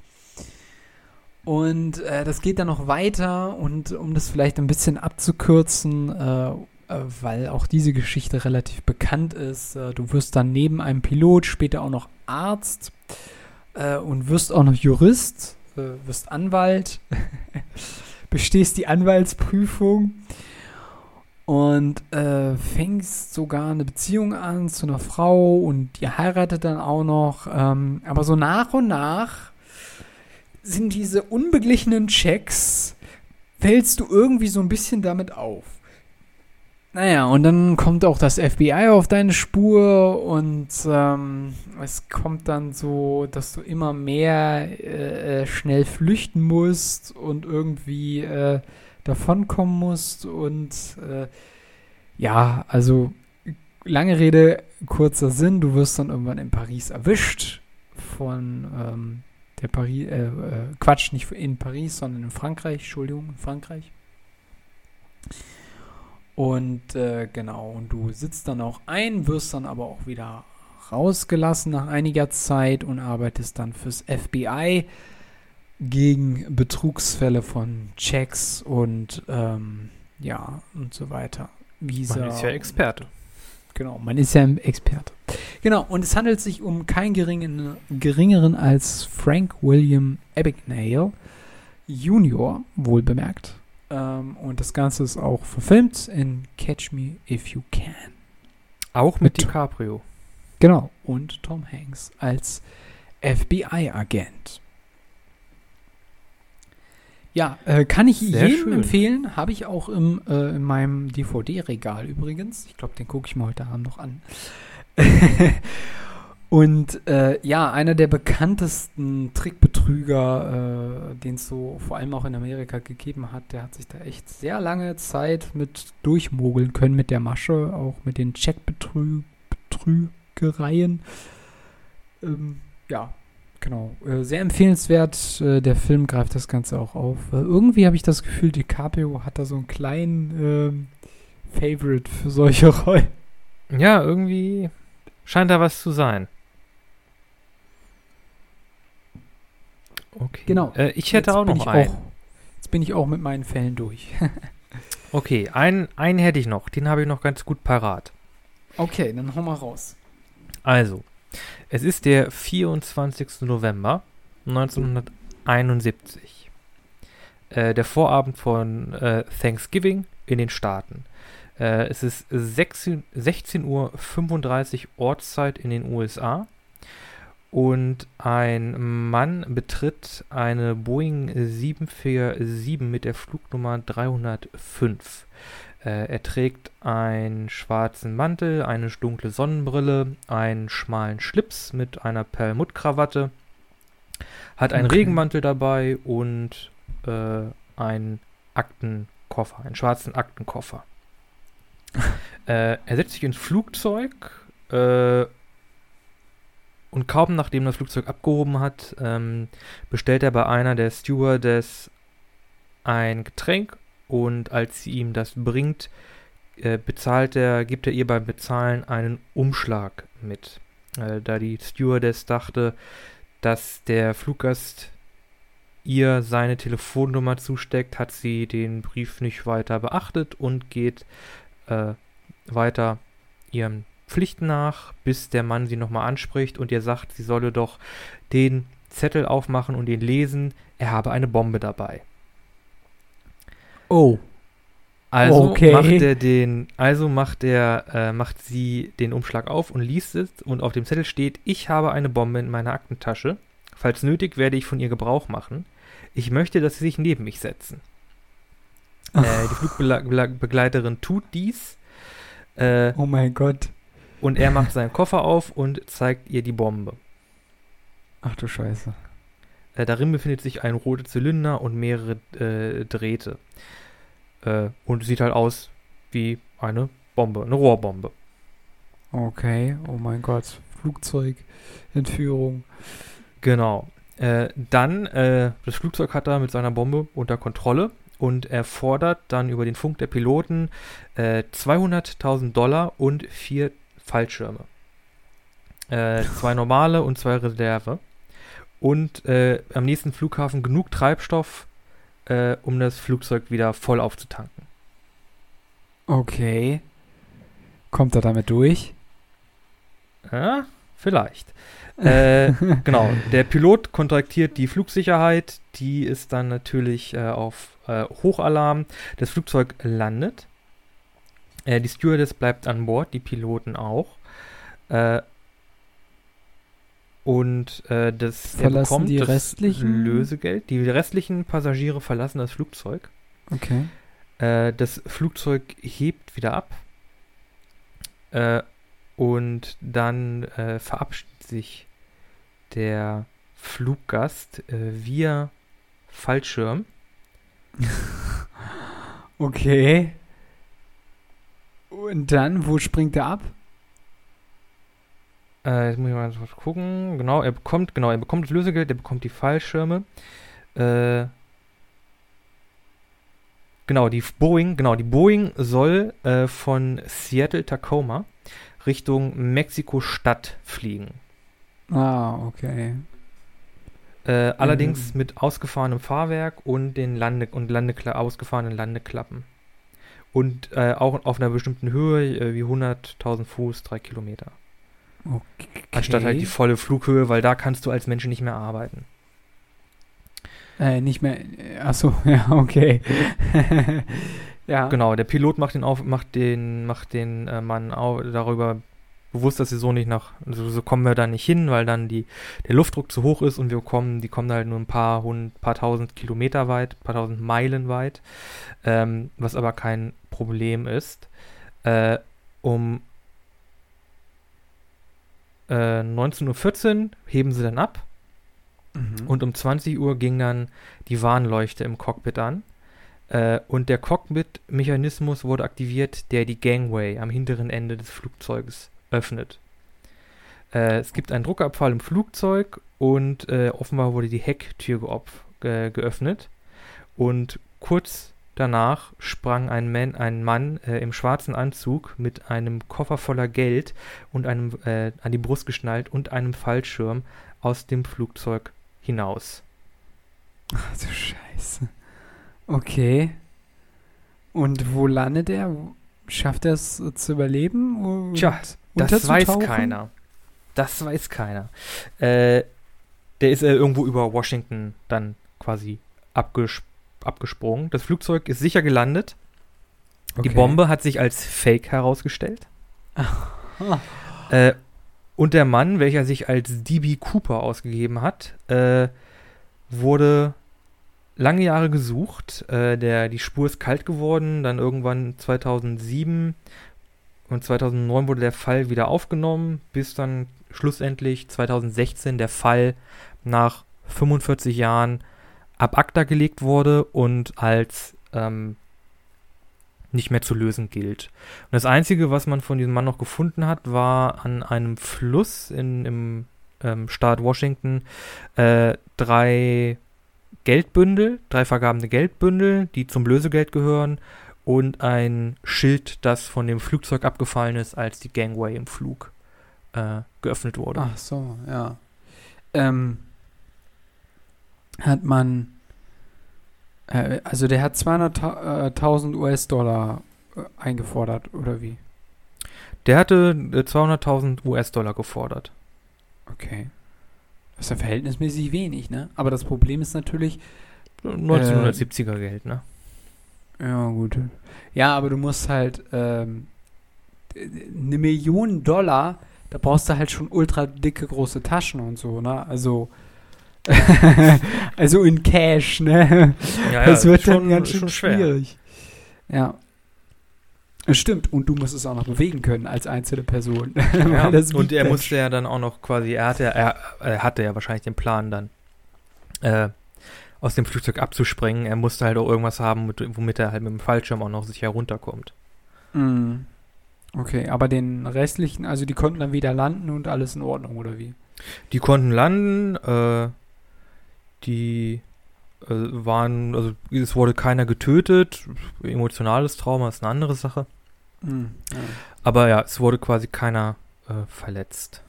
Und äh, das geht dann noch weiter und um das vielleicht ein bisschen abzukürzen, äh, äh, weil auch diese Geschichte relativ bekannt ist, äh, du wirst dann neben einem Pilot später auch noch Arzt äh, und wirst auch noch Jurist, wirst Anwalt, bestehst die Anwaltsprüfung und fängst sogar eine Beziehung an zu einer Frau und ihr heiratet dann auch noch. Ähm, aber so nach und nach sind diese unbeglichenen Checks, fällst du irgendwie so ein bisschen damit auf. Naja, und dann kommt auch das FBI auf deine Spur und ähm, es kommt dann so, dass du immer mehr äh, äh schnell flüchten musst und irgendwie äh, davonkommen musst. Und äh, ja, also lange Rede, kurzer Sinn, du wirst dann irgendwann in Paris erwischt von ähm, der Paris, äh, äh, Quatsch, nicht in Paris, sondern in Frankreich, Entschuldigung, in Frankreich. Und äh, genau, und du sitzt dann auch ein, wirst dann aber auch wieder rausgelassen nach einiger Zeit und arbeitest dann fürs FBI gegen Betrugsfälle von Checks und ähm, ja und so weiter. Visa. Man ist ja Experte. Genau, man ist ja ein Experte. Genau, und es handelt sich um keinen geringen, geringeren als Frank William Abagnale Junior, wohl bemerkt. Ähm, und das Ganze ist auch verfilmt in Catch Me If You Can. Auch mit, mit DiCaprio. Genau, und Tom Hanks als FBI-Agent. Ja, äh, kann ich Sehr jedem schön. empfehlen. Habe ich auch im, äh, in meinem DVD-Regal übrigens. Ich glaube, den gucke ich mir heute Abend noch an. Und äh, ja, einer der bekanntesten Trickbetrüger, äh, den es so vor allem auch in Amerika gegeben hat, der hat sich da echt sehr lange Zeit mit durchmogeln können mit der Masche, auch mit den Checkbetrügereien. Ähm, ja, Genau, äh, sehr empfehlenswert. Äh, der Film greift das Ganze auch auf. Äh, irgendwie habe ich das Gefühl, DiCaprio hat da so einen kleinen ähm, Favorite für solche Rollen. Ja, irgendwie scheint da was zu sein. Okay. Genau. Äh, ich hätte jetzt auch noch einen. Auch, jetzt bin ich auch mit meinen Fällen durch. okay, einen, einen hätte ich noch. Den habe ich noch ganz gut parat. Okay, dann hau mal raus. Also, es ist der 24. November 1971. Äh, der Vorabend von äh, Thanksgiving in den Staaten. Äh, es ist 16.35 Uhr Ortszeit in den USA. Und ein Mann betritt eine Boeing 747 mit der Flugnummer 305. Äh, er trägt einen schwarzen Mantel, eine dunkle Sonnenbrille, einen schmalen Schlips mit einer Perlmuttkrawatte, hat einen okay. Regenmantel dabei und äh, einen Aktenkoffer, einen schwarzen Aktenkoffer. äh, er setzt sich ins Flugzeug äh, und kaum nachdem das Flugzeug abgehoben hat, ähm, bestellt er bei einer der Stewardess ein Getränk und als sie ihm das bringt, äh, bezahlt er, gibt er ihr beim Bezahlen einen Umschlag mit. Äh, da die Stewardess dachte, dass der Fluggast ihr seine Telefonnummer zusteckt, hat sie den Brief nicht weiter beachtet und geht äh, weiter ihren Pflichten nach, bis der Mann sie nochmal anspricht und ihr sagt, sie solle doch den Zettel aufmachen und ihn lesen, er habe eine Bombe dabei. Oh. Also okay. macht er den, also macht er, äh, macht sie den Umschlag auf und liest es und auf dem Zettel steht, ich habe eine Bombe in meiner Aktentasche. Falls nötig, werde ich von ihr Gebrauch machen. Ich möchte, dass sie sich neben mich setzen. Äh, die Flugbegleiterin tut dies. Äh, oh mein Gott. und er macht seinen Koffer auf und zeigt ihr die Bombe. Ach du Scheiße. Äh, darin befindet sich ein roter Zylinder und mehrere äh, Drähte. Äh, und sieht halt aus wie eine Bombe, eine Rohrbombe. Okay, oh mein Gott. Flugzeugentführung. Genau. Äh, dann, äh, das Flugzeug hat er mit seiner Bombe unter Kontrolle und er fordert dann über den Funk der Piloten äh, 200.000 Dollar und vier Fallschirme. Äh, zwei normale und zwei Reserve. Und äh, am nächsten Flughafen genug Treibstoff, äh, um das Flugzeug wieder voll aufzutanken. Okay. Kommt er damit durch? Ja, vielleicht. äh, genau, der Pilot kontaktiert die Flugsicherheit, die ist dann natürlich äh, auf äh, Hochalarm. Das Flugzeug landet. Äh, die Stewardess bleibt an Bord, die Piloten auch. Äh, und äh, das verlassen bekommt die das restlichen Lösegeld. Die restlichen Passagiere verlassen das Flugzeug. Okay. das Flugzeug hebt wieder ab. und dann verabschiedet sich der Fluggast via Fallschirm okay. Und dann, wo springt er ab? Äh, jetzt muss ich mal gucken. Genau, er bekommt, genau, er bekommt das Lösegeld, er bekommt die Fallschirme. Äh, genau, die Boeing, genau, die Boeing soll äh, von Seattle Tacoma Richtung Mexiko-Stadt fliegen. Ah, okay. Äh, allerdings mhm. mit ausgefahrenem Fahrwerk und den Lande und Landekla ausgefahrenen Landeklappen. Und äh, auch auf einer bestimmten Höhe, äh, wie 100.000 Fuß, drei Kilometer. Okay. Anstatt halt die volle Flughöhe, weil da kannst du als Mensch nicht mehr arbeiten. Äh, nicht mehr. Äh, achso, ja, okay. ja. Genau, der Pilot macht den, auf, macht den, macht den äh, Mann auch darüber bewusst, dass sie so nicht nach, also so kommen wir da nicht hin, weil dann die, der Luftdruck zu hoch ist und wir kommen, die kommen halt nur ein paar hund, paar tausend Kilometer weit, paar tausend Meilen weit, ähm, was aber kein Problem ist. Äh, um äh, 19.14 Uhr heben sie dann ab mhm. und um 20 Uhr ging dann die Warnleuchte im Cockpit an. Äh, und der Cockpit-Mechanismus wurde aktiviert, der die Gangway am hinteren Ende des Flugzeuges öffnet. Äh, es gibt einen Druckabfall im Flugzeug und äh, offenbar wurde die Hecktür ge geöffnet. Und kurz danach sprang ein, Man, ein Mann äh, im schwarzen Anzug mit einem Koffer voller Geld und einem äh, an die Brust geschnallt und einem Fallschirm aus dem Flugzeug hinaus. Ach du Scheiße. Okay. Und wo landet er? Schafft er es zu überleben? Tja, das weiß keiner. Das weiß keiner. Äh, der ist äh, irgendwo über Washington dann quasi abges abgesprungen. Das Flugzeug ist sicher gelandet. Okay. Die Bombe hat sich als Fake herausgestellt. äh, und der Mann, welcher sich als DB Cooper ausgegeben hat, äh, wurde lange Jahre gesucht. Äh, der, die Spur ist kalt geworden. Dann irgendwann 2007 und 2009 wurde der Fall wieder aufgenommen, bis dann schlussendlich 2016 der Fall nach 45 Jahren ab ACTA gelegt wurde und als ähm, nicht mehr zu lösen gilt. Und das Einzige, was man von diesem Mann noch gefunden hat, war an einem Fluss in, im ähm, Staat Washington äh, drei Geldbündel, drei vergabene Geldbündel, die zum Lösegeld gehören und ein Schild, das von dem Flugzeug abgefallen ist, als die Gangway im Flug äh, geöffnet wurde. Ach so, ja. Ähm, hat man, äh, also der hat 200.000 US-Dollar äh, eingefordert, oder wie? Der hatte 200.000 äh, US-Dollar gefordert. Okay. Das ist ja verhältnismäßig wenig, ne? Aber das Problem ist natürlich. 1970er Geld, ne? Ja, gut. Ja, aber du musst halt ähm, eine Million Dollar, da brauchst du halt schon ultra dicke große Taschen und so, ne? Also also in Cash, ne? Ja, ja, das wird schon, dann ganz schön schwierig. Ja. Stimmt, und du musst es auch noch bewegen können als einzelne Person. Ja, und er musste ja dann auch noch quasi, er hatte, er, er hatte ja wahrscheinlich den Plan dann, äh, aus dem Flugzeug abzuspringen. Er musste halt auch irgendwas haben, mit, womit er halt mit dem Fallschirm auch noch sicher runterkommt. Mm. Okay, aber den restlichen, also die konnten dann wieder landen und alles in Ordnung, oder wie? Die konnten landen, äh, die äh, waren, also es wurde keiner getötet. Emotionales Trauma ist eine andere Sache. Ja. Aber ja, es wurde quasi keiner äh, verletzt.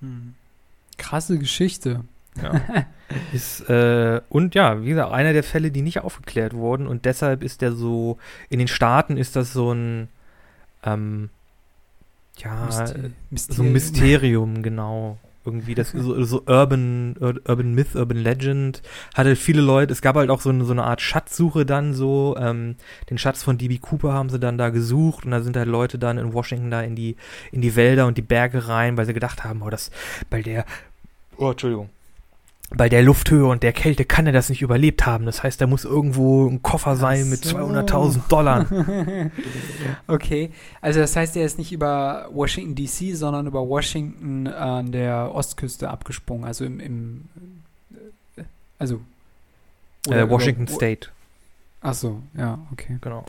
Mm. Krasse Geschichte. Ja. ist, äh, und ja, wie gesagt, einer der Fälle, die nicht aufgeklärt wurden und deshalb ist der so, in den Staaten ist das so ein, ähm, ja, Myster Mysterium. so ein Mysterium, genau. Irgendwie das so, so Urban, Urban Myth, Urban Legend. Hatte viele Leute, es gab halt auch so eine, so eine Art Schatzsuche dann so. Ähm, den Schatz von DB Cooper haben sie dann da gesucht und da sind halt Leute dann in Washington da in die, in die Wälder und die Berge rein, weil sie gedacht haben, oh, das, weil der, oh, Entschuldigung bei der Lufthöhe und der Kälte kann er das nicht überlebt haben. Das heißt, da muss irgendwo ein Koffer sein so. mit 200.000 Dollar. okay, also das heißt, er ist nicht über Washington DC, sondern über Washington an der Ostküste abgesprungen, also im, im äh, also äh, Washington über, State. Ach so, ja, okay. Genau.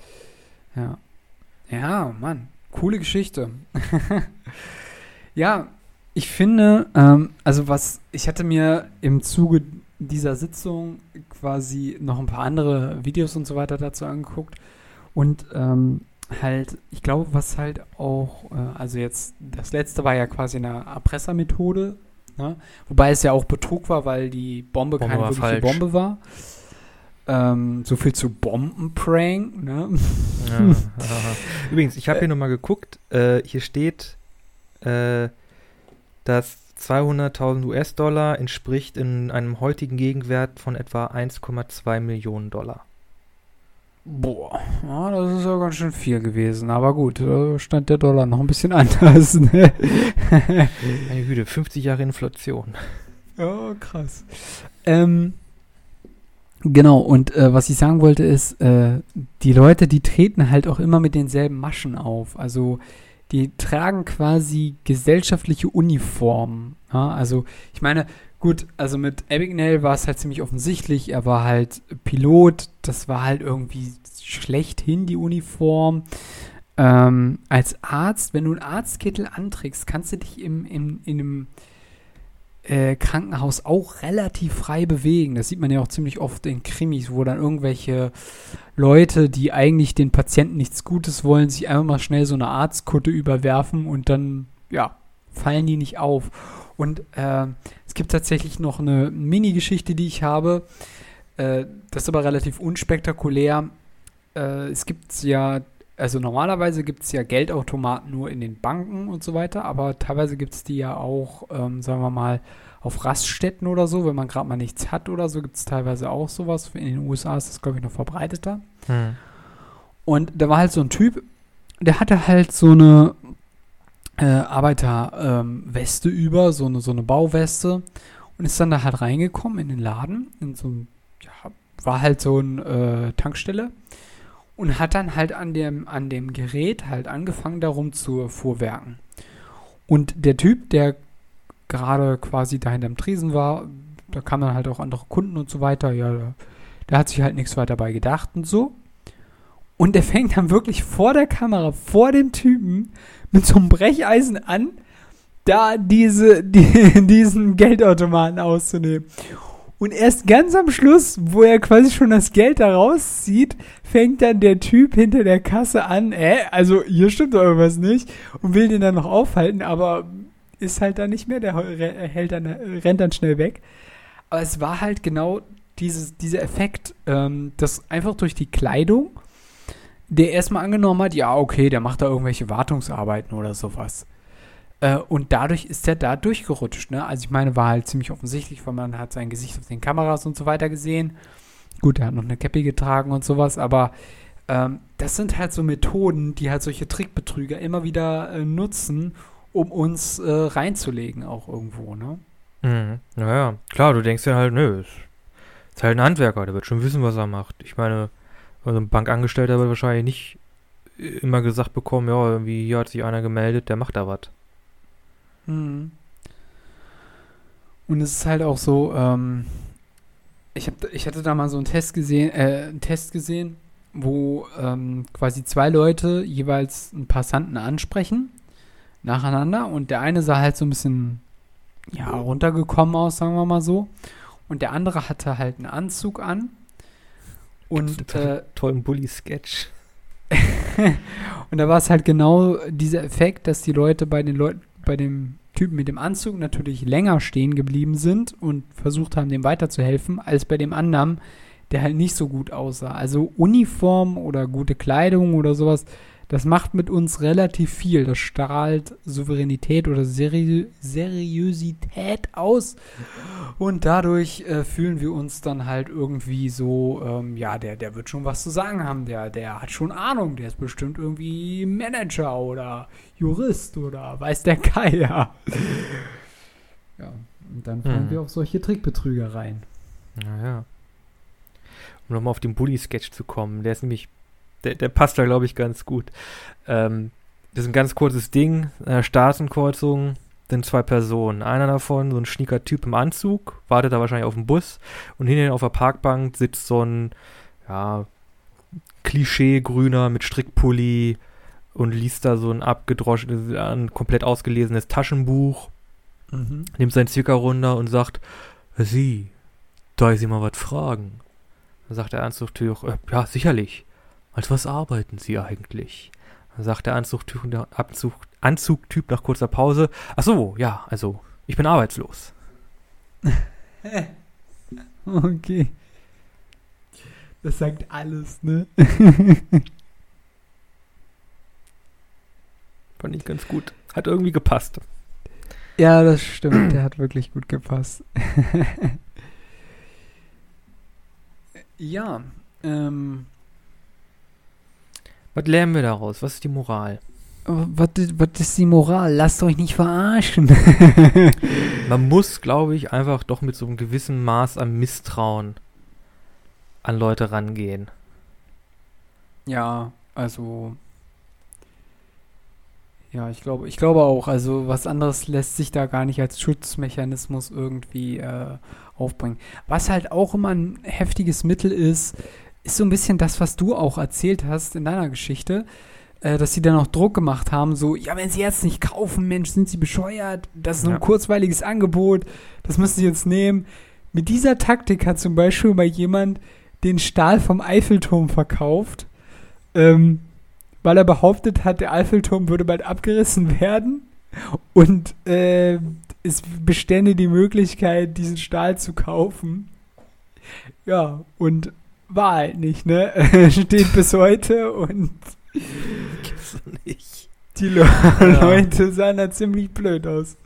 Ja. Ja, Mann, coole Geschichte. ja, ich finde, ähm, also was, ich hatte mir im Zuge dieser Sitzung quasi noch ein paar andere Videos und so weiter dazu angeguckt und ähm, halt, ich glaube, was halt auch, äh, also jetzt, das letzte war ja quasi eine Erpressermethode, ne? wobei es ja auch Betrug war, weil die Bombe, Bombe keine wirkliche falsch. Bombe war. Ähm, so viel zu Bombenprank, ne? Ja, Übrigens, ich habe hier nochmal geguckt, äh, hier steht, äh, dass 200.000 US-Dollar entspricht in einem heutigen Gegenwert von etwa 1,2 Millionen Dollar. Boah, ja, das ist ja ganz schön viel gewesen. Aber gut, da stand der Dollar noch ein bisschen anders. Ne? Meine Güte, 50 Jahre Inflation. Oh, krass. Ähm, genau, und äh, was ich sagen wollte ist, äh, die Leute, die treten halt auch immer mit denselben Maschen auf. Also die tragen quasi gesellschaftliche Uniformen. Ja? Also ich meine, gut, also mit Abigail war es halt ziemlich offensichtlich, er war halt Pilot, das war halt irgendwie schlechthin die Uniform. Ähm, als Arzt, wenn du einen Arztkittel anträgst, kannst du dich im, im, in einem äh, Krankenhaus auch relativ frei bewegen. Das sieht man ja auch ziemlich oft in Krimis, wo dann irgendwelche Leute, die eigentlich den Patienten nichts Gutes wollen, sich einfach mal schnell so eine Arztkutte überwerfen und dann, ja, fallen die nicht auf. Und äh, es gibt tatsächlich noch eine Mini-Geschichte, die ich habe. Äh, das ist aber relativ unspektakulär. Äh, es gibt ja also normalerweise gibt es ja Geldautomaten nur in den Banken und so weiter, aber teilweise gibt es die ja auch, ähm, sagen wir mal, auf Raststätten oder so, wenn man gerade mal nichts hat oder so, gibt es teilweise auch sowas. In den USA ist das, glaube ich, noch verbreiteter. Hm. Und da war halt so ein Typ, der hatte halt so eine äh, Arbeiterweste ähm, über, so eine, so eine Bauweste und ist dann da halt reingekommen in den Laden, in so ein, ja, war halt so eine äh, Tankstelle und hat dann halt an dem, an dem Gerät halt angefangen, darum zu fuhrwerken. Und der Typ, der gerade quasi da hinterm Tresen war, da kamen dann halt auch andere Kunden und so weiter, ja, der hat sich halt nichts weiter bei gedacht und so. Und der fängt dann wirklich vor der Kamera, vor dem Typen, mit so einem Brecheisen an, da diese, die, diesen Geldautomaten auszunehmen. Und erst ganz am Schluss, wo er quasi schon das Geld da rauszieht, fängt dann der Typ hinter der Kasse an, äh, also hier stimmt doch irgendwas nicht, und will den dann noch aufhalten, aber ist halt dann nicht mehr, der hält dann, rennt dann schnell weg. Aber es war halt genau dieses, dieser Effekt, ähm, dass einfach durch die Kleidung der erstmal angenommen hat, ja, okay, der macht da irgendwelche Wartungsarbeiten oder sowas. Äh, und dadurch ist er da durchgerutscht. Ne? Also ich meine, war halt ziemlich offensichtlich, weil man hat sein Gesicht auf den Kameras und so weiter gesehen. Gut, er hat noch eine Cappy getragen und sowas, aber ähm, das sind halt so Methoden, die halt solche Trickbetrüger immer wieder äh, nutzen, um uns äh, reinzulegen auch irgendwo, ne? Mhm. Naja, klar, du denkst ja halt, nö, ist, halt ein Handwerker, der wird schon wissen, was er macht. Ich meine, also ein Bankangestellter wird wahrscheinlich nicht immer gesagt bekommen, ja, irgendwie hier hat sich einer gemeldet, der macht da was. Mhm. Und es ist halt auch so, ähm, ich, hab, ich hatte da mal so einen Test gesehen, äh, einen Test gesehen, wo ähm, quasi zwei Leute jeweils einen Passanten ansprechen, nacheinander, und der eine sah halt so ein bisschen, ja, runtergekommen aus, sagen wir mal so, und der andere hatte halt einen Anzug an. Und äh, tollen Bully-Sketch. und da war es halt genau dieser Effekt, dass die Leute bei den Leuten, bei dem Typen mit dem Anzug natürlich länger stehen geblieben sind und versucht haben, dem weiterzuhelfen, als bei dem anderen, der halt nicht so gut aussah. Also Uniform oder gute Kleidung oder sowas, das macht mit uns relativ viel. Das strahlt Souveränität oder Seri Seriosität aus. Und dadurch äh, fühlen wir uns dann halt irgendwie so, ähm, ja, der, der wird schon was zu sagen haben. Der, der hat schon Ahnung. Der ist bestimmt irgendwie Manager oder Jurist oder weiß der Geier. ja, und dann fallen hm. wir auf solche Trickbetrügereien. Naja. Um nochmal auf den Bully-Sketch zu kommen, der ist nämlich der, der passt da, glaube ich, ganz gut. Ähm, das ist ein ganz kurzes Ding, äh, Straßenkreuzung, sind zwei Personen. Einer davon, so ein schnieker Typ im Anzug, wartet da wahrscheinlich auf den Bus und hinten auf der Parkbank sitzt so ein, ja, Klischee-Grüner mit Strickpulli und liest da so ein abgedroschenes, ein komplett ausgelesenes Taschenbuch, mhm. nimmt seinen Zwicker runter und sagt, Sie, da ist immer was fragen. Dann sagt der Anzugtür, äh, ja, sicherlich. Als was arbeiten Sie eigentlich? Sagt der Anzugtyp, Anzug, Anzugtyp nach kurzer Pause. Ach so, ja, also ich bin arbeitslos. okay. Das sagt alles, ne? Fand ich ganz gut. Hat irgendwie gepasst. Ja, das stimmt. Der hat wirklich gut gepasst. ja, ähm, was lernen wir daraus? Was ist die Moral? Was, was ist die Moral? Lasst euch nicht verarschen. Man muss, glaube ich, einfach doch mit so einem gewissen Maß an Misstrauen an Leute rangehen. Ja, also. Ja, ich glaube, ich glaube auch. Also was anderes lässt sich da gar nicht als Schutzmechanismus irgendwie äh, aufbringen. Was halt auch immer ein heftiges Mittel ist, ist so ein bisschen das, was du auch erzählt hast in deiner Geschichte, äh, dass sie dann auch Druck gemacht haben, so, ja, wenn sie jetzt nicht kaufen, Mensch, sind sie bescheuert, das ist nur ein kurzweiliges Angebot, das müssen sie jetzt nehmen. Mit dieser Taktik hat zum Beispiel mal jemand den Stahl vom Eiffelturm verkauft, ähm, weil er behauptet hat, der Eiffelturm würde bald abgerissen werden und äh, es bestände die Möglichkeit, diesen Stahl zu kaufen. Ja, und war halt nicht, ne? Steht bis heute und Gibt's nicht. Die Le ja. Leute sahen da ziemlich blöd aus.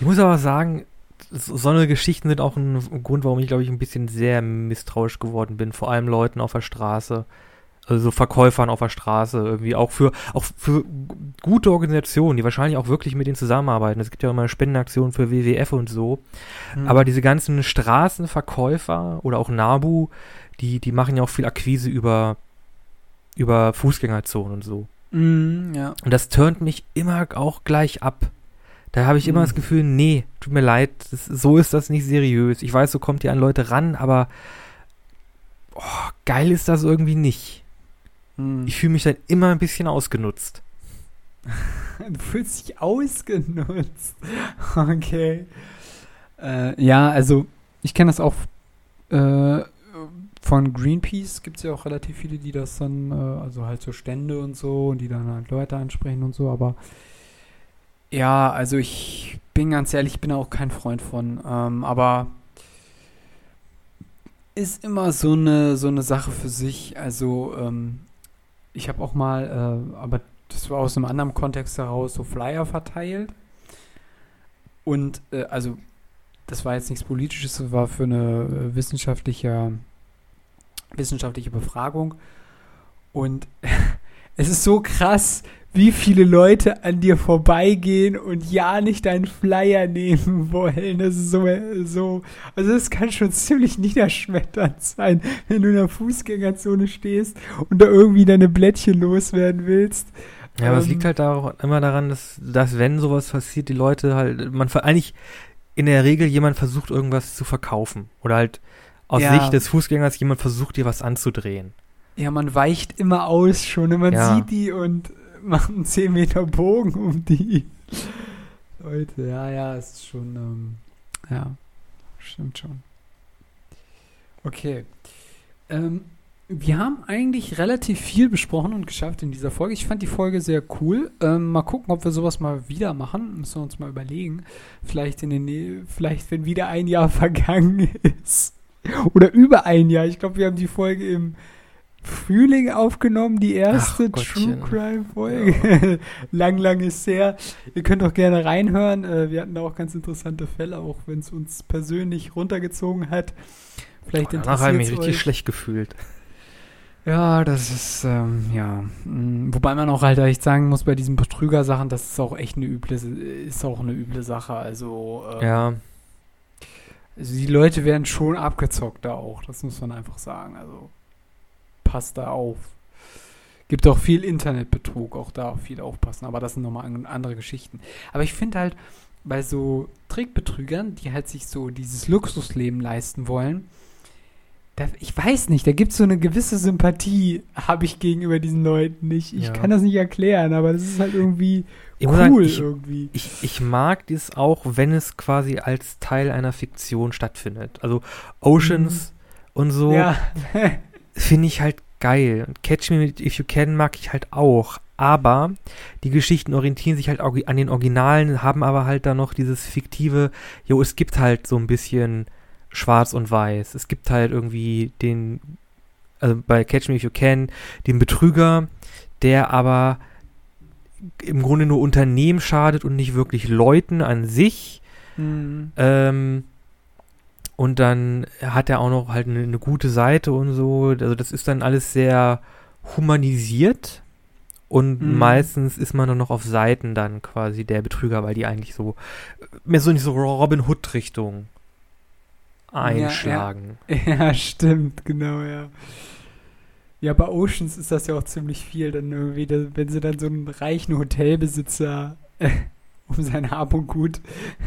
Ich muss aber sagen, so eine Geschichten sind auch ein Grund, warum ich, glaube ich, ein bisschen sehr misstrauisch geworden bin. Vor allem Leuten auf der Straße. Also Verkäufern auf der Straße irgendwie auch für auch für gute Organisationen, die wahrscheinlich auch wirklich mit denen zusammenarbeiten. Es gibt ja immer Spendenaktionen für WWF und so. Mhm. Aber diese ganzen Straßenverkäufer oder auch Nabu, die, die machen ja auch viel Akquise über, über Fußgängerzonen und so. Mm, ja. Und das turnt mich immer auch gleich ab. Da habe ich mm. immer das Gefühl, nee, tut mir leid, das, so ist das nicht seriös. Ich weiß, so kommt ihr an Leute ran, aber oh, geil ist das irgendwie nicht. Mm. Ich fühle mich dann immer ein bisschen ausgenutzt. du fühlst dich ausgenutzt. Okay. Äh, ja, also ich kenne das auch äh, von Greenpeace gibt es ja auch relativ viele, die das dann, äh, also halt so Stände und so, und die dann halt Leute ansprechen und so, aber ja, also ich bin ganz ehrlich, ich bin auch kein Freund von, ähm, aber ist immer so eine, so eine Sache für sich. Also, ähm, ich habe auch mal, äh, aber das war aus einem anderen Kontext heraus, so Flyer verteilt. Und, äh, also, das war jetzt nichts Politisches, das war für eine äh, wissenschaftliche wissenschaftliche Befragung. Und es ist so krass, wie viele Leute an dir vorbeigehen und ja nicht deinen Flyer nehmen wollen. Das ist so, so, also das kann schon ziemlich niederschmetternd sein, wenn du in der Fußgängerzone stehst und da irgendwie deine Blättchen loswerden willst. Ja, aber ähm, es liegt halt auch immer daran, dass, dass wenn sowas passiert, die Leute halt, man eigentlich in der Regel jemand versucht, irgendwas zu verkaufen. Oder halt aus ja. Sicht des Fußgängers jemand versucht, dir was anzudrehen. Ja, man weicht immer aus schon. Und man ja. sieht die und macht einen 10 Meter Bogen um die. Leute, ja, ja, es ist schon, ähm, ja, stimmt schon. Okay. Ähm, wir haben eigentlich relativ viel besprochen und geschafft in dieser Folge. Ich fand die Folge sehr cool. Ähm, mal gucken, ob wir sowas mal wieder machen. Müssen wir uns mal überlegen. Vielleicht in den, vielleicht wenn wieder ein Jahr vergangen ist. Oder über ein Jahr. Ich glaube, wir haben die Folge im Frühling aufgenommen, die erste True Crime Folge. Ja. lang, lang ist her. Ihr könnt auch gerne reinhören. Äh, wir hatten da auch ganz interessante Fälle, auch wenn es uns persönlich runtergezogen hat. Vielleicht oh, danach habe ich mich richtig schlecht gefühlt. Ja, das ist, ähm, ja. Mm, wobei man auch halt echt sagen muss, bei diesen Betrügersachen, das ist auch echt eine üble, ist auch eine üble Sache. Also, ähm, ja. Also die Leute werden schon abgezockt da auch, das muss man einfach sagen. Also passt da auf. Gibt auch viel Internetbetrug, auch da viel aufpassen, aber das sind nochmal andere Geschichten. Aber ich finde halt, bei so Trickbetrügern, die halt sich so dieses Luxusleben leisten wollen, da, ich weiß nicht, da gibt es so eine gewisse Sympathie, habe ich gegenüber diesen Leuten nicht. Ich ja. kann das nicht erklären, aber das ist halt irgendwie ich cool sagen, ich, irgendwie. Ich, ich mag dies auch, wenn es quasi als Teil einer Fiktion stattfindet. Also Oceans mhm. und so ja. finde ich halt geil. Und Catch Me If You Can mag ich halt auch. Aber die Geschichten orientieren sich halt an den Originalen, haben aber halt da noch dieses fiktive, jo, es gibt halt so ein bisschen schwarz und weiß. Es gibt halt irgendwie den, also bei Catch Me If You Can, den Betrüger, der aber im Grunde nur Unternehmen schadet und nicht wirklich Leuten an sich. Mhm. Ähm, und dann hat er auch noch halt eine, eine, gute Seite und so. Also das ist dann alles sehr humanisiert. Und mhm. meistens ist man dann noch auf Seiten dann quasi der Betrüger, weil die eigentlich so mehr so nicht so Robin Hood Richtung einschlagen. Ja, ja. ja, stimmt, genau, ja. Ja, bei Oceans ist das ja auch ziemlich viel, dann irgendwie, wenn sie dann so einen reichen Hotelbesitzer äh, um sein Hab und Gut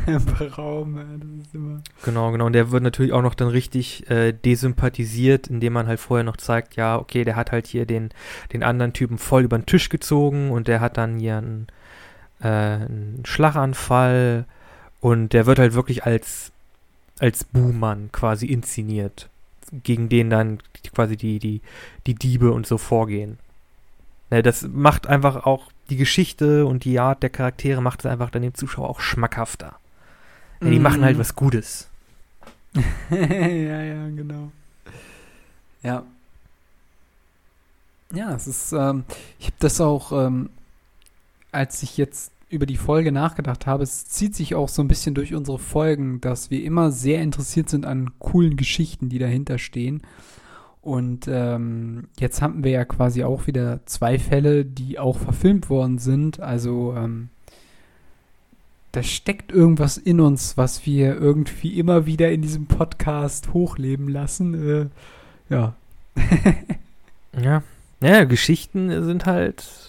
berauben. genau, genau. Und der wird natürlich auch noch dann richtig äh, desympathisiert, indem man halt vorher noch zeigt, ja, okay, der hat halt hier den, den anderen Typen voll über den Tisch gezogen und der hat dann hier einen, äh, einen Schlaganfall und der wird halt wirklich als als Buhmann quasi inszeniert, gegen den dann quasi die, die, die Diebe und so vorgehen. Ne, das macht einfach auch die Geschichte und die Art der Charaktere macht es einfach dann dem Zuschauer auch schmackhafter. Ne, die mm. machen halt mhm. was Gutes. ja, ja, genau. Ja. Ja, es ist, ähm, ich habe das auch, ähm, als ich jetzt über die Folge nachgedacht habe, es zieht sich auch so ein bisschen durch unsere Folgen, dass wir immer sehr interessiert sind an coolen Geschichten, die dahinter stehen. Und ähm, jetzt haben wir ja quasi auch wieder zwei Fälle, die auch verfilmt worden sind. Also ähm, da steckt irgendwas in uns, was wir irgendwie immer wieder in diesem Podcast hochleben lassen. Äh, ja. ja. Ja, Geschichten sind halt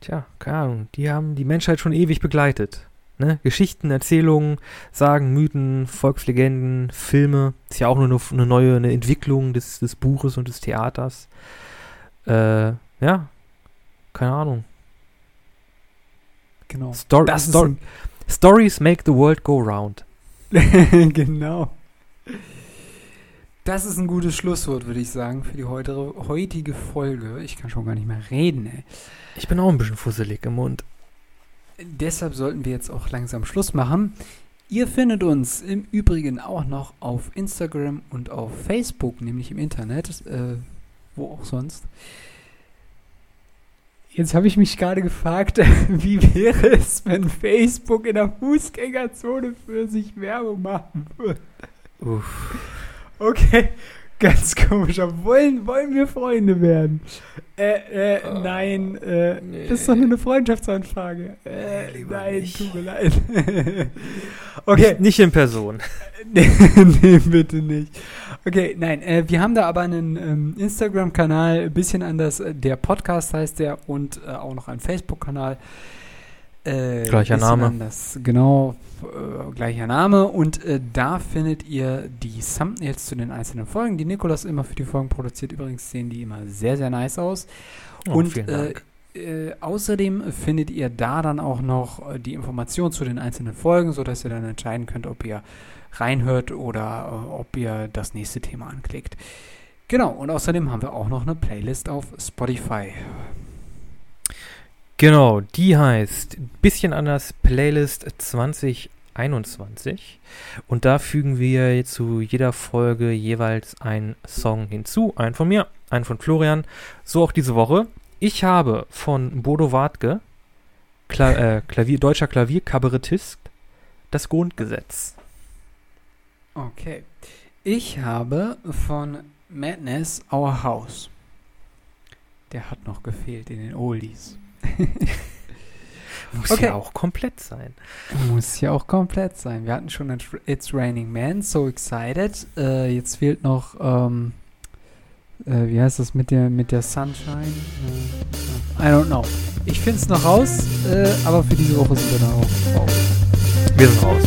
Tja, keine Ahnung, die haben die Menschheit schon ewig begleitet. Ne? Geschichten, Erzählungen, Sagen, Mythen, Volkslegenden, Filme. Ist ja auch nur eine, eine neue eine Entwicklung des, des Buches und des Theaters. Äh, ja, keine Ahnung. Genau. Stor Stor Stories make the world go round. genau. Das ist ein gutes Schlusswort, würde ich sagen, für die heutige, heutige Folge. Ich kann schon gar nicht mehr reden, ey. Ich bin auch ein bisschen fusselig im Mund. Deshalb sollten wir jetzt auch langsam Schluss machen. Ihr findet uns im Übrigen auch noch auf Instagram und auf Facebook, nämlich im Internet, äh, wo auch sonst. Jetzt habe ich mich gerade gefragt, wie wäre es, wenn Facebook in der Fußgängerzone für sich Werbung machen würde? Uff. Okay, Ganz komisch. Wollen, wollen wir Freunde werden? Äh, äh, oh, nein, äh, nee. das ist doch nur eine Freundschaftsanfrage. Äh, nee, nein, nicht. tut mir leid. okay. Nicht, nicht, in Person. nee, nee, bitte nicht. Okay, nein, äh, wir haben da aber einen ähm, Instagram-Kanal, ein bisschen anders. Der Podcast heißt der und äh, auch noch einen Facebook-Kanal. Äh, Gleicher Name. Anders. Genau, äh, gleicher Name. Und äh, da findet ihr die Thumbnails zu den einzelnen Folgen, die Nikolas immer für die Folgen produziert. Übrigens sehen die immer sehr, sehr nice aus. Oh, und äh, äh, außerdem findet ihr da dann auch noch äh, die Informationen zu den einzelnen Folgen, sodass ihr dann entscheiden könnt, ob ihr reinhört oder ob ihr das nächste Thema anklickt. Genau, und außerdem haben wir auch noch eine Playlist auf Spotify. Genau, die heißt bisschen anders Playlist 2021 und da fügen wir zu jeder Folge jeweils einen Song hinzu, einen von mir, einen von Florian, so auch diese Woche. Ich habe von Bodo Wartke, Kla äh, Klavier, deutscher Klavierkabarettist, das Grundgesetz. Okay. Ich habe von Madness Our House. Der hat noch gefehlt in den Oldies. Muss okay. ja auch komplett sein. Muss ja auch komplett sein. Wir hatten schon It's Raining Man, So Excited. Äh, jetzt fehlt noch, ähm, äh, wie heißt das mit der, mit der Sunshine? Äh, I don't know. Ich finde es noch raus, äh, aber für diese Woche sind wir da auch raus. Wir sind raus.